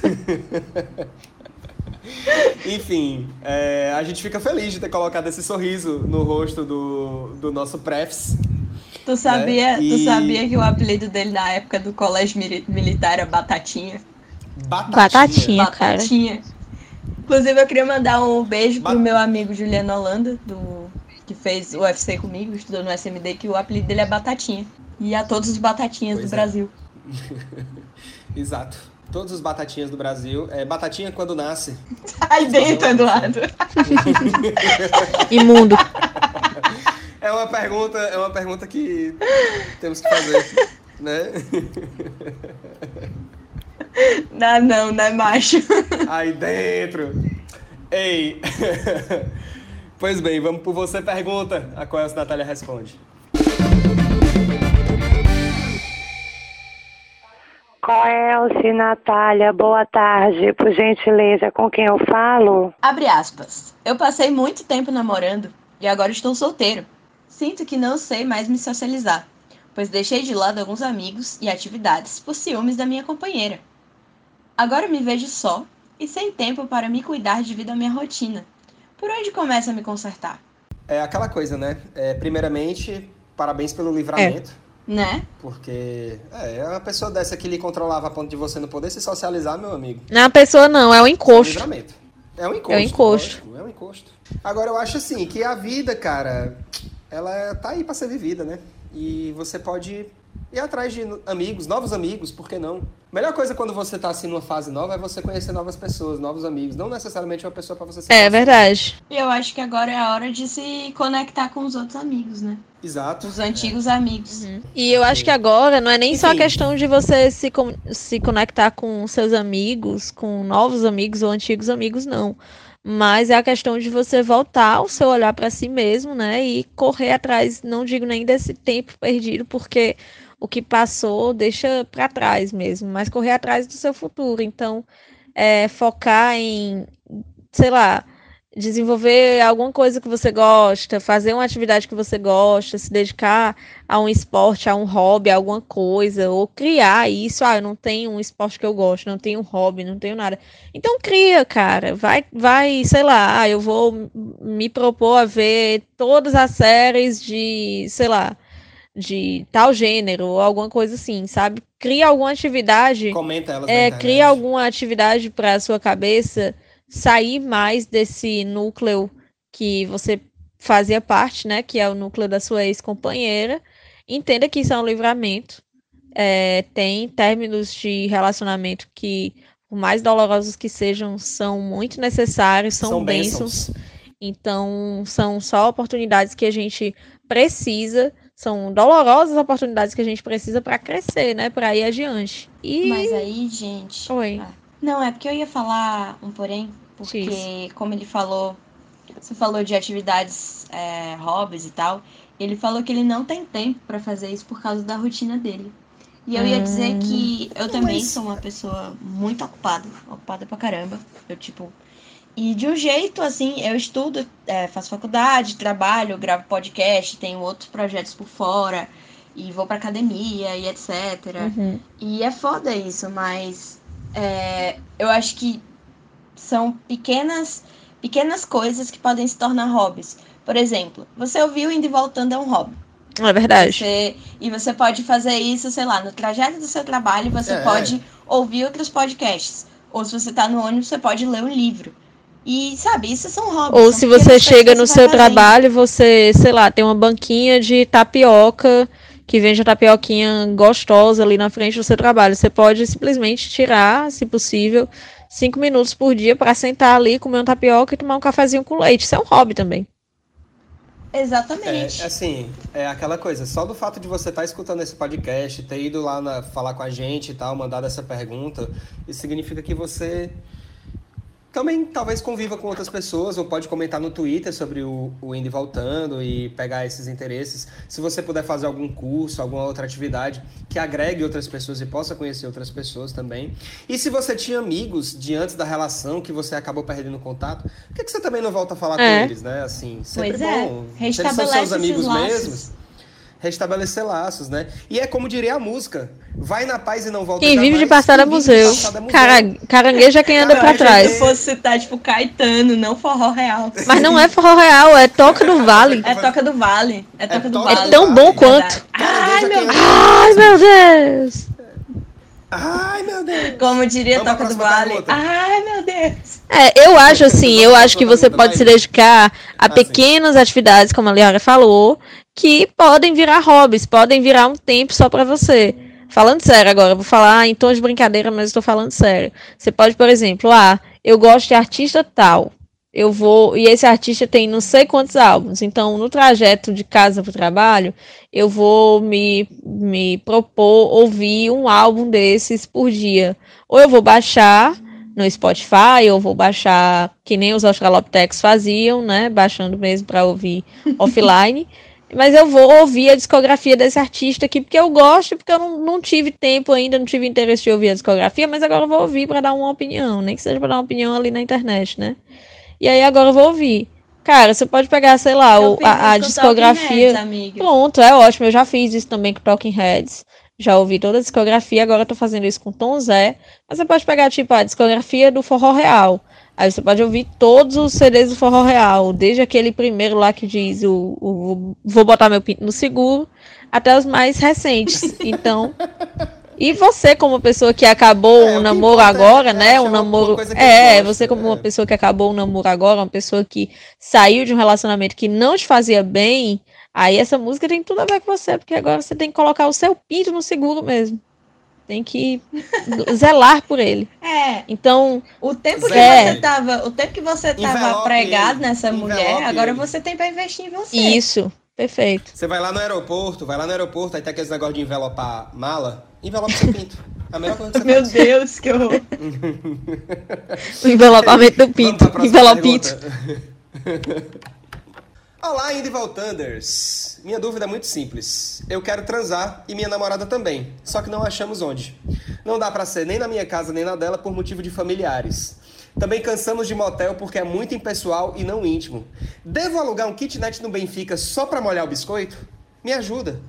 S1: Enfim, é, a gente fica feliz de ter colocado esse sorriso no rosto do, do nosso Prefs.
S2: Tu sabia,
S1: É, e-
S2: tu sabia que o apelido dele na época do colégio mili- militar era Batatinha?
S1: Batatinha.
S3: Batatinha, cara.
S2: Batatinha. Inclusive, eu queria mandar um beijo pro meu amigo Juliano Holanda, do, que fez o UFC comigo, estudou no SMD, que o apelido dele é Batatinha. E a todos os Batatinhas
S1: Pois
S2: do
S1: é.
S2: Brasil.
S1: Exato. Todos os batatinhas do Brasil. É, batatinha quando nasce.
S2: Aí dentro, Eduardo.
S3: Imundo.
S1: É uma pergunta, é uma pergunta que temos que fazer, né?
S2: Não, não, não é macho.
S1: Aí dentro. Ei. Pois bem, vamos por você pergunta, a qual a Natália responde.
S11: Coelce, Natália, boa tarde. Por gentileza, com quem eu falo?
S2: Abre aspas. Eu passei muito tempo namorando e agora estou solteiro. Sinto que não sei mais me socializar, pois deixei de lado alguns amigos e atividades por ciúmes da minha companheira. Agora me vejo só e sem tempo para me cuidar devido à minha rotina. Por onde começo a me consertar?
S1: É aquela coisa, né? É, primeiramente, parabéns pelo livramento.
S2: Né?
S1: Porque é uma pessoa dessa que lhe controlava a ponto de você não poder se socializar, meu amigo.
S3: Não é uma pessoa, não, é um encosto.
S1: Livramento. É um encosto.
S3: É um encosto.
S1: lógico, É um encosto. Agora, eu acho assim, que a vida, cara, ela tá aí pra ser vivida, né? E você pode ir atrás de amigos, novos amigos, por que não? Melhor coisa quando você tá assim numa fase nova é você conhecer novas pessoas, novos amigos. Não necessariamente uma pessoa pra você se
S3: É
S1: relacionar.
S3: verdade.
S2: E eu acho que agora é a hora de se conectar com os outros amigos, né?
S1: Exato.
S2: Os antigos amigos.
S3: E eu acho que agora não é nem só a
S1: Enfim.
S3: questão de você se, con- se conectar com seus amigos, com novos amigos ou antigos amigos, não. Mas é a questão de você voltar o seu olhar para si mesmo, né? E correr atrás, não digo nem desse tempo perdido, porque o que passou deixa para trás mesmo, mas correr atrás do seu futuro. Então, é, focar em, sei lá, desenvolver alguma coisa que você gosta, fazer uma atividade que você gosta, se dedicar a um esporte, a um hobby, a alguma coisa, ou criar isso. Ah, eu não tenho um esporte que eu gosto, não tenho um hobby, não tenho nada. Então cria, cara. Vai, vai, sei lá, ah, eu vou me propor a ver todas as séries de, sei lá, de tal gênero ou alguma coisa assim, sabe? Cria alguma atividade.
S1: Comenta elas na
S3: É, cria alguma atividade para a sua cabeça sair mais desse núcleo que você fazia parte, né? Que é o núcleo da sua ex-companheira. Entenda que isso é um livramento. É, tem términos de relacionamento que, por mais dolorosos que sejam, são muito necessários, são,
S1: São
S3: bênçãos.
S1: bênçãos.
S3: Então, são só oportunidades que a gente precisa, são dolorosas oportunidades que a gente precisa para crescer, né? Para ir adiante. E
S2: Mas aí, gente.
S3: Oi.
S2: Ah, Não, é porque eu ia falar um porém, porque, como ele falou, você falou de atividades, é, hobbies e tal. Ele falou que ele não tem tempo pra fazer isso por causa da rotina dele. E eu ia dizer
S3: Hum.
S2: que eu também
S1: Mas-
S2: sou uma pessoa muito ocupada, ocupada pra caramba. Eu, tipo. E de um jeito, assim, eu estudo, é, faço faculdade, trabalho, gravo podcast, tenho outros projetos por fora, e vou pra academia e etc.
S3: Uhum.
S2: E é foda isso, mas é, eu acho que são pequenas, pequenas coisas que podem se tornar hobbies. Por exemplo, você ouviu indo e voltando é um hobby.
S3: É verdade.
S2: Você- e você pode fazer isso, sei lá, no trajeto do seu trabalho, você
S1: É.
S2: pode ouvir outros podcasts. Ou se você tá no ônibus, você pode ler um livro. E, sabe, isso são hobbies.
S3: Ou
S2: são
S3: se você chega no
S2: você
S3: seu trabalho, você, sei lá, tem uma banquinha de tapioca que vende a tapioquinha gostosa ali na frente do seu trabalho. Você pode simplesmente tirar, se possível, cinco minutos por dia para sentar ali, comer um tapioca e tomar um cafezinho com leite. Isso é um hobby também.
S2: Exatamente.
S1: É, assim, é aquela coisa, só do fato de você estar escutando esse podcast, ter ido lá na- falar com a gente e tal, mandado essa pergunta, isso significa que você também talvez conviva com outras pessoas, ou pode comentar no Twitter sobre o, o Indy voltando e pegar esses interesses. Se você puder fazer algum curso, alguma outra atividade que agregue outras pessoas e possa conhecer outras pessoas também. E se você tinha amigos de antes da relação que você acabou perdendo contato, por que, que você também não volta a falar
S3: É.
S1: com eles, né? Assim, sempre
S2: Pois é,
S1: bom. Se eles são seus amigos mesmos, restabelecer laços, né? E é como diria a música: vai na paz e não volta
S3: Quem vive de é
S1: vive de
S3: museu.
S1: passado é museu.
S3: Cara, caranguejo é quem anda
S2: achei
S3: trás.
S2: que fosse citar, tipo, Caetano, não forró real.
S3: Mas não é forró real, é toca do vale.
S2: É Toca do Vale. É Toca do
S1: Toca
S2: Vale.
S3: É tão bom quanto.
S2: Ai, meu Deus.
S3: Ai, meu Deus!
S1: Ai, meu Deus!
S2: Como diria
S1: Vamos
S2: Toca do Vale.
S1: pergunta.
S2: Ai, meu Deus.
S3: É, eu acho assim, eu acho que você pode se dedicar a
S1: Ah,
S3: pequenas atividades, como a Liara falou, que podem virar hobbies, podem virar um tempo só pra você. Falando sério agora, vou falar em tom de brincadeira, mas estou falando sério. Você pode, por exemplo, ah, eu gosto de artista tal. Eu vou, e esse artista tem não sei quantos álbuns. Então, no trajeto de casa para o trabalho, eu vou me, me propor ouvir um álbum desses por dia. Ou eu vou baixar no Spotify, ou vou baixar que nem os Australopithecus faziam, né? Baixando mesmo para ouvir offline. Mas eu vou ouvir a discografia desse artista aqui porque eu gosto, porque eu não, não tive tempo ainda, não tive interesse de ouvir a discografia, mas agora eu vou ouvir para dar uma opinião, nem que seja para dar uma opinião ali na internet, né? E aí agora eu vou ouvir. Cara, você pode pegar, sei lá, o- a, a discografia.
S2: Heads, amiga.
S3: Pronto, é ótimo. Eu já fiz isso também com Talking Heads. Já ouvi toda a discografia, agora eu tô fazendo isso com Tom Zé. Mas você pode pegar, tipo, a discografia do Forró Real. Aí você pode ouvir todos os CDs do Forró Real, desde aquele primeiro lá que diz o, o Vou botar meu pinto no seguro, até os mais recentes. Então. E você, como pessoa que acabou
S1: É,
S3: um namoro
S1: é
S3: agora, né? Um
S1: uma-
S3: namoro.
S1: uma
S3: É,
S1: gosta,
S3: você, como uma
S1: é.
S3: pessoa que acabou um namoro agora, uma pessoa que saiu de um relacionamento que não te fazia bem, aí essa música tem tudo a ver com você, porque agora você tem que colocar o seu pinto no seguro mesmo. Tem que zelar por ele.
S2: É,
S3: Então,
S2: o tempo que
S3: É.
S2: você tava, o tempo que você tava
S1: Envelope
S2: pregado
S1: ele.
S2: nessa
S1: Envelope
S2: mulher, agora você tem pra investir em você.
S3: isso. Perfeito.
S1: Você vai lá no aeroporto, vai lá no aeroporto, aí tem aqueles negócio de envelopar mala, envelopa seu pinto. A melhor coisa que você
S2: Meu
S1: faz.
S2: Deus, que horror.
S3: O envelopamento do pinto.
S1: pergunta. Olá, Indy Voltanders! Minha dúvida é muito simples. Eu quero transar e minha namorada também, só que não achamos onde. Não dá pra ser nem na minha casa nem na dela por motivo de familiares. Também cansamos de motel porque é muito impessoal e não íntimo. Devo alugar um kitnet no Benfica só pra molhar o biscoito? Me ajuda.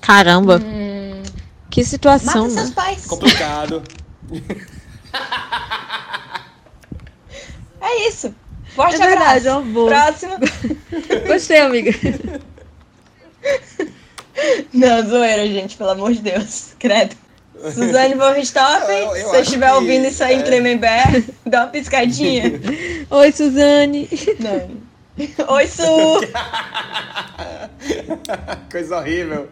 S3: Caramba. Que situação,
S2: Mata
S3: né?
S2: seus pais.
S1: Complicado.
S2: É isso. Forte
S3: É verdade,
S2: abraço.
S3: é uma boa.
S2: Próximo.
S3: Gostei, amiga.
S2: Não, zoeira, gente, pelo amor de Deus. Credo. Suzane von Richthofen, se você estiver
S1: que,
S2: ouvindo isso aí em
S1: é.
S2: Tremembé, dá uma piscadinha.
S3: Oi, Suzane.
S2: Não. Oi, Su!
S1: Coisa horrível.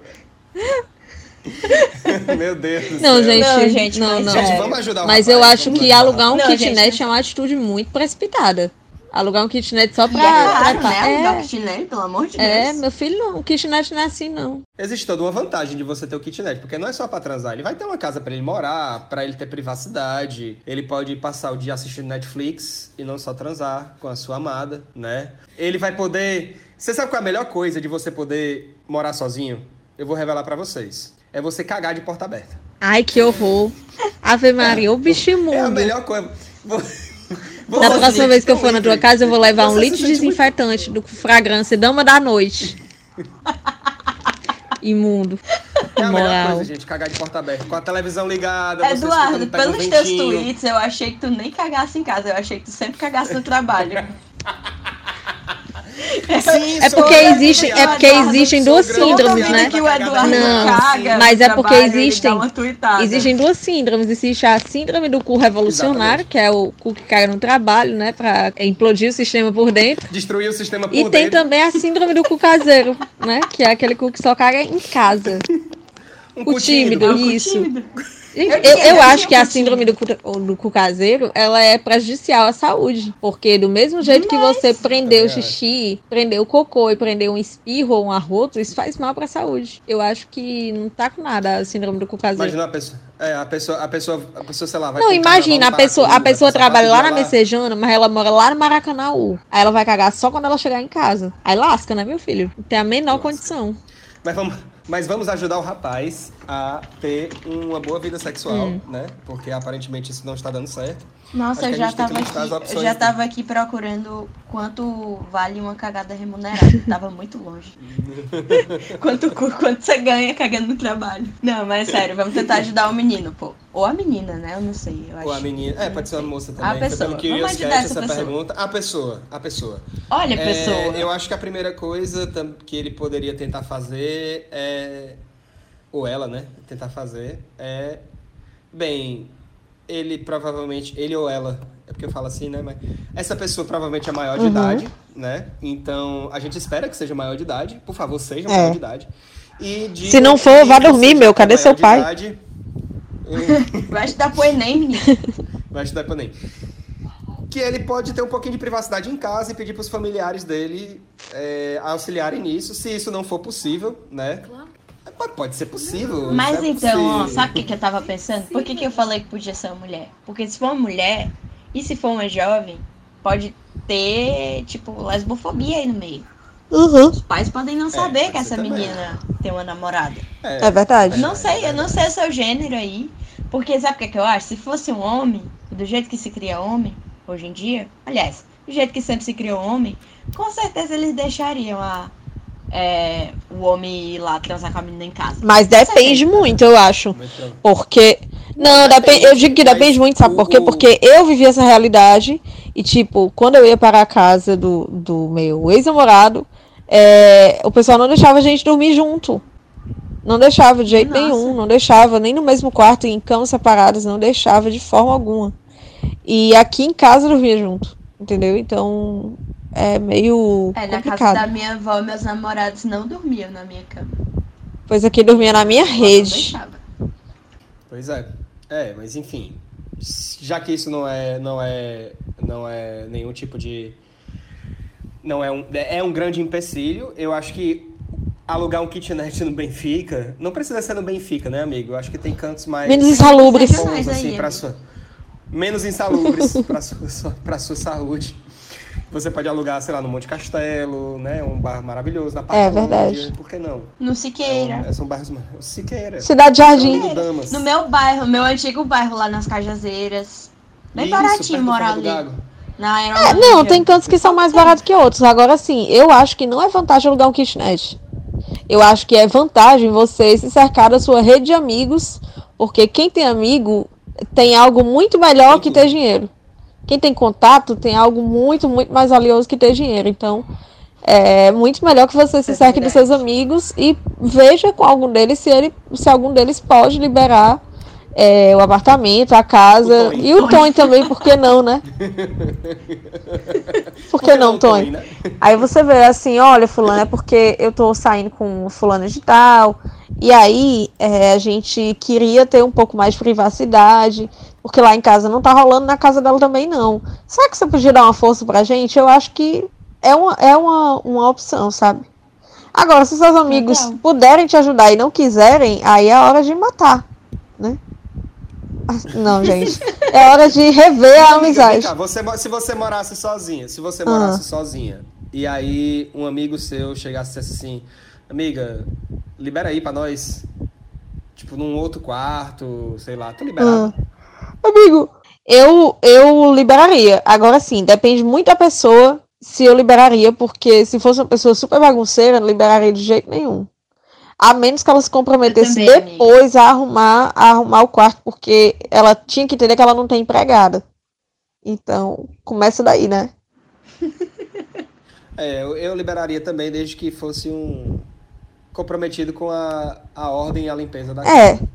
S1: Meu Deus do
S3: Não,
S1: céu.
S3: gente,
S2: Não, gente,
S3: não, não.
S1: Gente, vamos ajudar o
S3: Mas
S1: rapaz,
S3: eu acho que alugar um
S2: Não,
S3: kitnet
S2: gente,
S3: é uma atitude muito precipitada. Alugar um kitnet só pra.
S2: é caro,
S3: pra-
S2: né?
S3: é,
S2: Alugar o kitnet, pelo amor de
S3: é,
S2: Deus.
S3: meu filho não. O kitnet não é assim, não.
S1: Existe toda uma vantagem de você ter o kitnet, porque não é só pra transar. Ele vai ter uma casa pra ele morar, pra ele ter privacidade. Ele pode passar o dia assistindo Netflix e não só transar com a sua amada, né? Ele vai poder. Você sabe qual é a melhor coisa de você poder morar sozinho? Eu vou revelar pra vocês. É você cagar de porta aberta.
S3: Ai, que horror. Ave Maria, o bicho
S1: É a
S3: imundo.
S1: melhor coisa. Você
S3: próxima vez que eu for na tua casa, eu vou levar um litro
S1: muito-
S3: desinfetante do fragrância Dama da Noite. Imundo.
S1: É a melhor
S3: Moral.
S1: coisa, gente, cagar de porta aberta. Com a televisão ligada, você
S2: Eduardo,
S1: um
S2: pelos teus tweets, eu achei que tu nem cagasse em casa. Eu achei que tu sempre cagasse no trabalho.
S1: Sim,
S3: É porque
S1: eu,
S3: existem, é porque existem duas síndromes, né?
S2: que o Eduardo
S3: Não,
S2: caga
S3: mas é porque existem-. Existem duas síndromes. Existe a síndrome do cu revolucionário,
S1: Exatamente.
S3: que é o cu que caga no trabalho, né? Pra implodir o sistema por dentro.
S1: Destruir o sistema por
S3: E tem
S1: dentro.
S3: também a síndrome do cu caseiro, né? Que é aquele cu que só caga em casa.
S1: Um
S3: o
S1: cu
S3: tímido,
S2: É o cu
S3: isso.
S2: tímido.
S3: Gente,
S2: Eu
S3: Eu, acho que a síndrome do cu, do cu caseiro, ela é prejudicial à saúde. Porque do mesmo jeito que você prendeu o xixi, prendeu o cocô e prendeu um espirro ou um arroto, isso faz mal pra saúde. Eu acho que não tá com nada a síndrome do cu caseiro.
S1: Imagina a pessoa. É, a pessoa, a pessoa, a pessoa, sei lá, vai
S3: Não, imagina, a pessoa, a pessoa trabalha lá na Messejana, mas ela mora lá no Maracanãú. Aí ela vai cagar só quando ela chegar em casa. Aí lasca, né, meu filho? Tem a menor condição.
S1: Mas vamos, mas vamos ajudar o rapaz a ter uma boa vida sexual,
S3: Hum.
S1: né? Porque aparentemente isso não está dando certo.
S2: Nossa, eu
S1: a
S2: já
S1: gente tem que
S2: tava
S1: listar as
S2: aqui, já tava aqui procurando quanto vale uma cagada remunerada. tava muito longe. quanto, quanto você ganha cagando no trabalho. Não, mas sério, vamos tentar ajudar o menino, pô. Ou a menina, né? Eu não sei. Eu.
S1: Ou a menina. É, pode ser uma moça também.
S2: A pessoa.
S1: que
S2: Vamos ajudar essa
S1: essa
S2: pessoa.
S1: pergunta. A pessoa. A pessoa.
S2: Olha,
S1: É,
S2: pessoa.
S1: eu acho que a primeira coisa que ele poderia tentar fazer é. Ou ela, né? Tentar fazer é. Bem, ele provavelmente. Ele ou ela. É porque eu falo assim, né? Mas essa pessoa provavelmente é maior de
S3: Uhum.
S1: idade, né? Então a gente espera que seja maior de idade. Por favor, seja
S3: É.
S1: maior de idade. E diga
S3: Se não for, vá dormir, meu. Cadê seu
S1: de
S3: pai?
S1: idade.
S2: Vai estudar pro Enem, menino.
S1: Vai estudar pro Enem. Que ele pode ter um pouquinho de privacidade em casa e pedir para os familiares dele é, auxiliarem nisso, se isso não for possível, né? Pode, pode ser possível.
S2: Mas
S1: é
S2: então, ó,
S1: possível.
S2: sabe o que, que eu tava pensando? Por que, que eu falei que podia ser uma mulher? Porque se for uma mulher, e se for uma jovem, pode ter, tipo, lesbofobia aí no meio.
S3: Uhum.
S2: Os pais podem não
S1: É,
S2: saber
S1: pode
S2: que essa
S1: também.
S2: menina tem uma namorada.
S3: É verdade.
S2: Não sei, eu não sei o seu gênero aí. Porque sabe o que, que eu acho? Se fosse um homem, do jeito que se cria homem, hoje em dia, aliás, do jeito que sempre se criou homem, com certeza eles deixariam a, é, o homem ir lá transar com a menina em casa.
S3: Mas depende muito, eu acho.
S1: Muito-
S3: Porque. Não, depende, eu digo que depende muito, sabe por quê? Porque eu vivi essa realidade e, tipo, quando eu ia para a casa do, do meu ex-namorado, é, o pessoal não deixava a gente dormir junto. Não deixava de jeito
S2: Nossa.
S3: nenhum, não deixava, nem no mesmo quarto, em camas separadas, não deixava de forma alguma. E aqui em casa eu dormia junto, entendeu? Então é meio
S2: É, na casa
S3: complicado.
S2: da minha avó, meus namorados não dormiam na minha cama.
S3: Pois aqui dormia na minha rede.
S1: Pois é. É, mas enfim. Já que isso não é, não é, não é nenhum tipo de. Não é um. É um grande empecilho. Eu acho que alugar um kitnet no Benfica. Não precisa ser no Benfica, né, amigo? Eu acho que tem cantos mais.
S3: Menos insalubres.
S1: bons,
S2: Mais aí,
S1: assim, pra
S2: amigo.
S1: sua, menos insalubres para sua, sua- pra sua saúde. Você pode alugar, sei lá, no Monte Castelo, né? Um bar maravilhoso na
S3: É
S1: Patagônia.
S3: verdade.
S1: Por que não?
S2: No
S1: É
S2: Siqueira.
S1: um, são bairros. Siqueira.
S3: Cidade Jardim.
S2: No meu bairro, meu antigo bairro lá nas Cajazeiras. Bem
S1: Isso,
S2: baratinho morar ali.
S1: Gago.
S2: Na
S3: É, não, tem cantos que são mais baratos que outros. Agora sim, eu acho que não é vantagem alugar um kitnet. Eu acho que é vantagem você se cercar da sua rede de amigos, porque quem tem amigo tem algo muito melhor que ter dinheiro. Quem tem contato tem algo muito, muito mais valioso que ter dinheiro. Então, É muito melhor que você se cerque dos seus amigos e veja com algum deles se, ele, se algum deles pode liberar é, o apartamento, a casa
S1: O
S3: e o Tony também, por que não, né? Por que não, Tony?
S1: né?
S3: Aí você vê assim, olha, fulano, é porque eu tô saindo com fulano de tal, e aí é, a gente queria ter um pouco mais de privacidade, porque lá em casa não tá rolando, na casa dela também não. Será que você podia dar uma força pra gente? Eu acho que é uma, é uma, uma opção, sabe? Agora, se seus amigos
S2: Legal.
S3: puderem te ajudar e não quiserem, aí é hora de matar, né? Ah, Não, gente. É hora de rever a
S1: Amiga,
S3: amizade.
S1: cá, você se você morasse sozinha, se você morasse sozinha, e aí um amigo seu chegasse e dissesse assim, amiga, libera aí pra nós, tipo, num outro quarto, sei lá, tá liberado.
S3: Ah. Amigo, eu, eu liberaria. Agora sim, depende muito da pessoa se eu liberaria, porque se fosse uma pessoa super bagunceira, não liberaria de jeito nenhum. A menos que ela se comprometesse
S2: também, amiga.
S3: depois a arrumar, a arrumar o quarto, porque ela tinha que entender que ela não tem empregada. Então, começa daí, né?
S1: É, eu, eu liberaria também, desde que fosse um comprometido com a, a ordem e a limpeza da
S3: É.
S1: casa.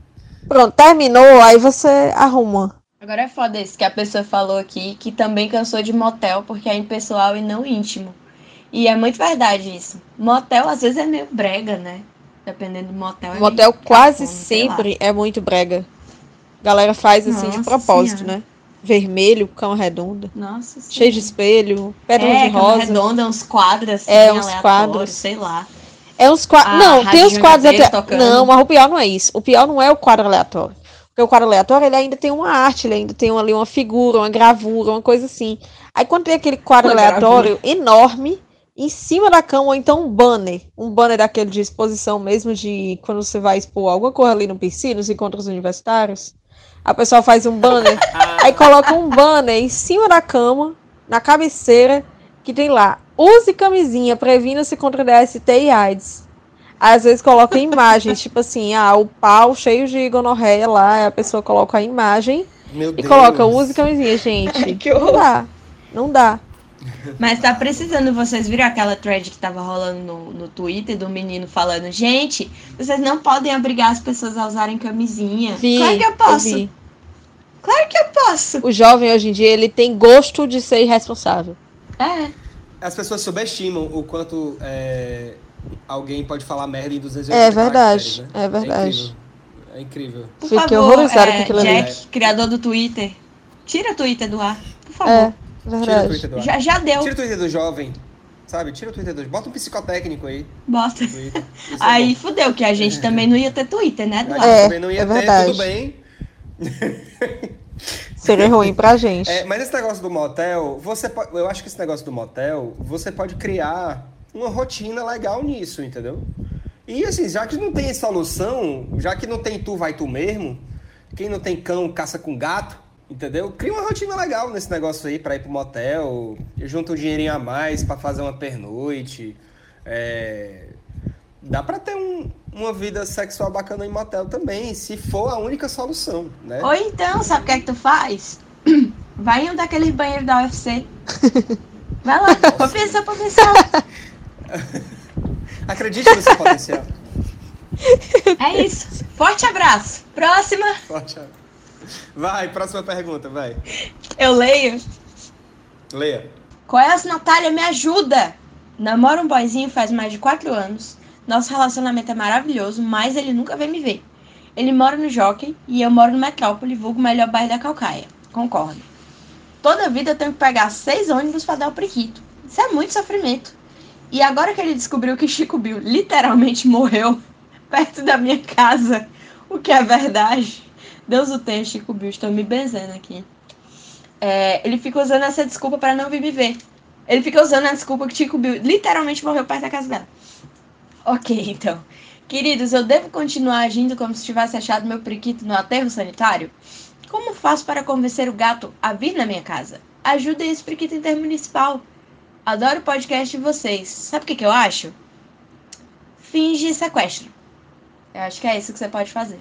S3: Pronto, terminou, aí você arruma.
S2: Agora é foda isso que a pessoa falou aqui, que também cansou de motel porque é impessoal e não íntimo. E é muito verdade isso. Motel às vezes é meio brega, né? Dependendo do motel. é
S3: Motel quase sempre é muito brega. Galera faz assim de
S2: Nossa
S3: propósito,
S2: Senhora.
S3: né? Vermelho, cama redonda.
S2: Nossa
S3: Cheio de espelho, pétalas
S2: é,
S3: de
S2: cama
S3: rosa.
S2: redonda, uns quadros assim,
S3: É, uns quadros.
S2: sei lá.
S3: É uns quadros.
S2: A
S3: Não, tem os quadros
S2: tocando.
S3: Não, mas o pior não é isso. O pior não é o quadro aleatório. Porque o quadro aleatório ele ainda tem uma arte, ele ainda tem ali uma figura, uma gravura, uma coisa assim. Aí quando tem aquele quadro
S2: Uma
S3: aleatório enorme, em cima da cama, ou então um banner. Um banner daquele de exposição mesmo, de quando você vai expor alguma coisa ali no PC, nos encontros universitários. A pessoa faz um banner, aí coloca um banner em cima da cama, na cabeceira, que tem lá, use camisinha, previna-se contra DST e AIDS. Às vezes coloca imagens, tipo assim, ah, o pau cheio de gonorreia lá, a pessoa coloca a imagem
S1: Meu
S3: e
S1: Deus.
S3: coloca, use camisinha, gente. não dá, não dá.
S2: Mas tá precisando, vocês viram aquela thread que tava rolando no, no Twitter do menino falando, gente, vocês não podem obrigar as pessoas a usarem camisinha.
S3: Vi,
S2: claro que eu posso.
S3: vi.
S2: Claro que eu posso.
S3: O jovem hoje em dia, ele tem gosto de ser irresponsável.
S2: É.
S1: As pessoas subestimam o quanto é, alguém pode falar merda em 280
S3: É verdade,
S1: né?
S3: é verdade.
S1: incrível. É incrível.
S2: Por
S3: Fiquei
S2: favor,
S3: horrorizada
S2: é,
S3: com aquilo ali.
S2: Jack, criador do Twitter, tira o Twitter do ar, por favor.
S3: É,
S1: Tira o
S3: verdade.
S1: Twitter do ar.
S2: Já, já deu.
S1: Tira o Twitter do jovem. Sabe? Tira o Twitter do Bota um psicotécnico aí.
S2: Bota.
S1: é
S2: Aí
S1: bom.
S2: fudeu, que a gente também não ia ter Twitter, né,
S1: A
S2: Eduardo?
S1: gente
S3: É,
S1: também não ia
S3: é
S1: ter,
S3: verdade.
S1: tudo bem.
S3: Seria ruim pra gente.
S1: É, mas esse negócio do motel, você po- eu acho que esse negócio do motel, você pode criar uma rotina legal nisso, entendeu? E assim, já que não tem solução, já que não tem tu, vai tu mesmo, quem não tem cão, caça com gato, entendeu? Cria uma rotina legal nesse negócio aí pra ir pro motel, junta um dinheirinho a mais pra fazer uma pernoite. É... Dá pra ter um- uma vida sexual bacana em motel também, se for a única solução, né?
S2: Ou então, sabe o que é que tu faz? Vai em um daqueles banheiros da UFC. Vai lá, pensar, pra pensar.
S1: Acredite no seu potencial.
S2: É isso. Forte abraço. Próxima.
S1: Forte abraço. Vai, próxima pergunta, vai.
S2: Eu leio.
S1: Leia.
S2: Qual é as Natália? Me ajuda! Namoro um boyzinho faz mais de 4 anos. Nosso relacionamento é maravilhoso, mas ele nunca vem me ver. Ele mora no Jockey e eu moro no Metrópole, vulgo melhor bairro da Calcaia. Concordo. Toda vida eu tenho que pegar seis ônibus para dar o priquito. Isso é muito sofrimento. E agora que ele descobriu que Chico Bill literalmente morreu perto da minha casa, o que é verdade. Deus o tenha, Chico Bill, estou me benzendo aqui. É, ele fica usando essa desculpa para não vir me ver. Ele fica usando a desculpa que Chico Bill literalmente morreu perto da casa dela. Ok, então. Queridos, eu devo continuar agindo como se tivesse achado meu periquito no aterro sanitário? Como faço para convencer o gato a vir na minha casa? Ajudem esse periquito intermunicipal. Adoro o podcast de vocês. Sabe o que, que eu acho? Finge sequestro. Eu acho que é isso que você pode fazer.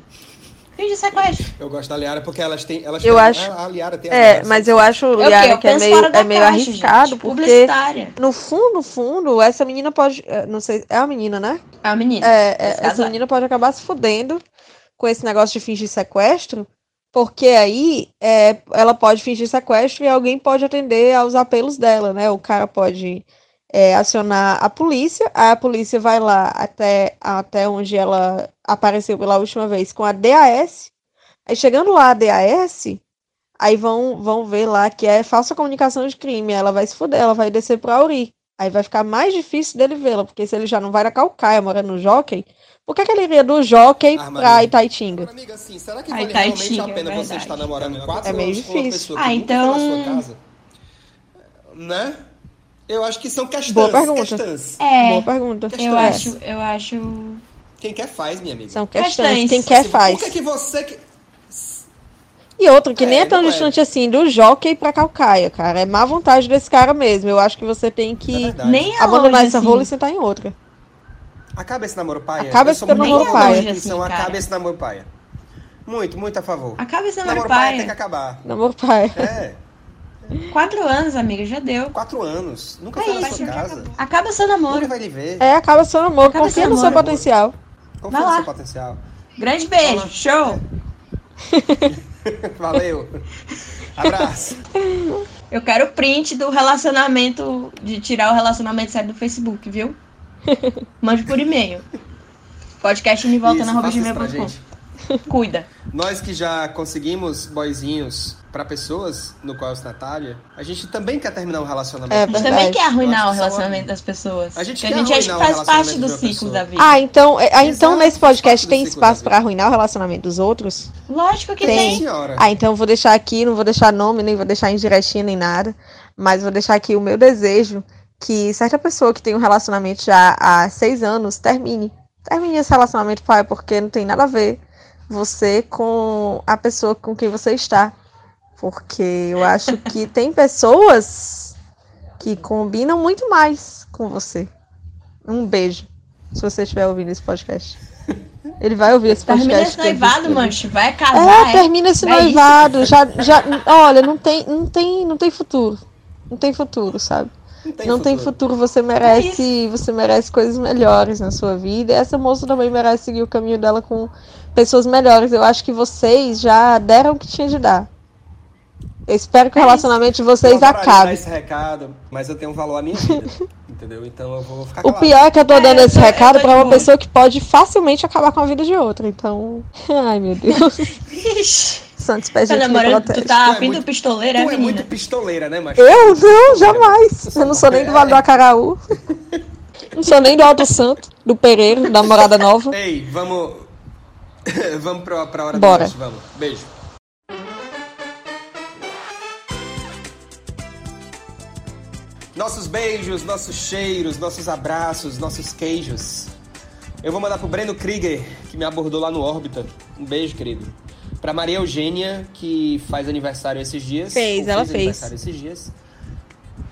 S2: Finge sequestro.
S1: Eu gosto da Liara porque elas têm. Elas
S3: Eu
S1: têm-
S3: acho-
S1: A, a Liara tem
S3: É,
S1: as
S3: mas eu acho? Liara,
S2: Eu
S3: que é meio, é meio
S2: caixa,
S3: arriscado,
S2: gente.
S3: porque
S2: Publicitária.
S3: no fundo, no fundo, essa menina pode. eh, Não sei, é a menina, né?
S2: É a menina.
S3: É, é, essa menina pode acabar se fudendo com esse negócio de fingir sequestro, porque aí é, ela pode fingir sequestro e alguém pode atender aos apelos dela, né? O cara pode é, acionar a polícia, aí a polícia vai lá até, até onde ela apareceu pela última vez com a DAS. Aí chegando lá a DAS, aí vão, vão ver lá que é falsa comunicação de crime. Ela vai se fuder, ela vai descer pro Auri. Aí vai ficar mais difícil dele vê-la, porque se ele já não vai na Calcaia, morando no Jockey, por que, que ele iria do Jockey
S1: Ah,
S3: pra. Itaitinga?
S1: Amiga, assim, será que
S2: Ai,
S1: vale realmente a pena
S2: é
S1: você estar namorando quatro
S3: É meio
S1: anos com uma
S3: difícil.
S1: pessoa
S2: Ah, então-
S1: sua casa? Né? Eu acho que são questões.
S3: Boa pergunta.
S1: questões.
S2: É,
S3: Boa pergunta.
S1: Questões.
S2: eu acho, eu acho.
S1: Quem quer faz, minha amiga.
S3: São questões.
S2: Questões.
S3: Quem quer
S1: Assim,
S3: faz.
S1: Por que, que você. que-
S3: E outra, que nem
S1: É,
S3: é tão
S1: não é.
S3: distante assim do Jockey pra Calcaia, cara. É má vontade desse cara mesmo. Eu acho que você tem
S1: É
S3: que.
S2: Nem é
S3: abandonar
S2: longe,
S3: essa
S2: assim.
S3: rola e sentar em outra.
S1: Acaba esse namoro paia.
S3: Acaba
S1: Eu
S3: esse namoro
S1: a
S3: paia.
S2: Assim.
S1: Acaba esse namoro paia. Muito, muito a favor.
S2: Acaba esse namoro
S1: namoro paia
S2: pai.
S1: tem que acabar.
S3: Namoro pai.
S1: É,
S2: Quatro anos, amiga, já deu.
S1: quatro anos. Nunca
S2: É
S1: foi na
S2: isso,
S1: sua
S2: já
S1: casa.
S2: Acaba seu namoro.
S1: Nunca vai lhe ver.
S3: É, acaba seu namoro.
S2: Acaba
S3: Confia
S2: seu
S3: no seu
S2: namoro.
S3: potencial.
S1: Confia
S2: vai
S1: no
S2: lá.
S1: seu potencial.
S2: Grande beijo, show!
S1: Valeu. Abraço.
S2: Eu quero print do relacionamento, de tirar o relacionamento sério do Facebook, viu? Mande por e-mail. Podcast
S1: Isso, faça isso
S2: gmail.com.
S1: gente.
S2: Cuida.
S1: Nós que já conseguimos boyzinhos pra pessoas, no qual eu sou Natália, a gente também quer terminar um relacionamento.
S3: É
S2: A gente
S3: verdade.
S2: também quer arruinar o relacionamento das pessoas.
S1: A gente quer
S2: a gente acha que faz parte do ciclo
S1: pessoa.
S2: da vida.
S3: Ah, então, é- ah, então nesse podcast tem espaço pra arruinar o relacionamento dos outros?
S2: Lógico que
S3: Tem.
S2: tem.
S1: Senhora.
S3: Ah, então eu vou deixar aqui, não vou deixar nome, nem vou deixar indiretinha nem nada, mas vou deixar aqui o meu desejo que certa pessoa que tem um relacionamento já há seis anos termine. Termine esse relacionamento, pai, porque não tem nada a ver você com a pessoa com quem você está. Porque eu acho que tem pessoas que combinam muito mais com você. Um beijo, se você estiver ouvindo esse podcast. Ele vai ouvir esse podcast.
S2: Termina esse noivado, mancho. Vai casar.
S3: É, termina esse
S2: É isso.
S3: noivado. Já, já, olha, não tem, não tem, não tem futuro. Não tem futuro, sabe?
S1: Não tem
S3: não tem
S1: futuro.
S3: futuro. Você merece, você merece coisas melhores na sua vida. E essa moça também merece seguir o caminho dela com pessoas melhores. Eu acho que vocês já deram o que tinha de dar. Eu espero que o
S2: É
S3: relacionamento de
S1: Eu
S3: vocês
S1: dar
S3: acabe.
S1: esse recado, mas eu tenho um valor à minha vida. entendeu? Então eu vou ficar
S3: O
S1: calado.
S3: pior é que eu tô
S2: É,
S3: dando
S2: eu
S3: esse
S2: eu
S3: recado pra
S2: de
S3: uma pessoa que pode facilmente acabar com a vida de outra. Então, ai meu Deus. Santos
S2: Tá
S3: pés de
S2: namorando, tu tá
S1: é
S2: afim do
S1: muito-
S2: pistoleiro, é,
S1: Tu é
S2: menina?
S1: muito pistoleira, né, macho?
S3: Eu não, jamais. Eu não sou nem do Vale do Acaraú. Não sou nem do Alto Santo, do Pereiro, da Morada Nova.
S1: Ei, vamos. vamos pra, pra hora
S3: Bora.
S1: do lanche, vamos. Beijo. Nossos beijos, nossos cheiros, nossos abraços, nossos queijos. Eu vou mandar pro Breno Krieger, que me abordou lá no Órbita. Um beijo, querido. Pra Maria Eugênia, que faz aniversário esses dias.
S3: Fez, ela fez.
S1: aniversário esses dias.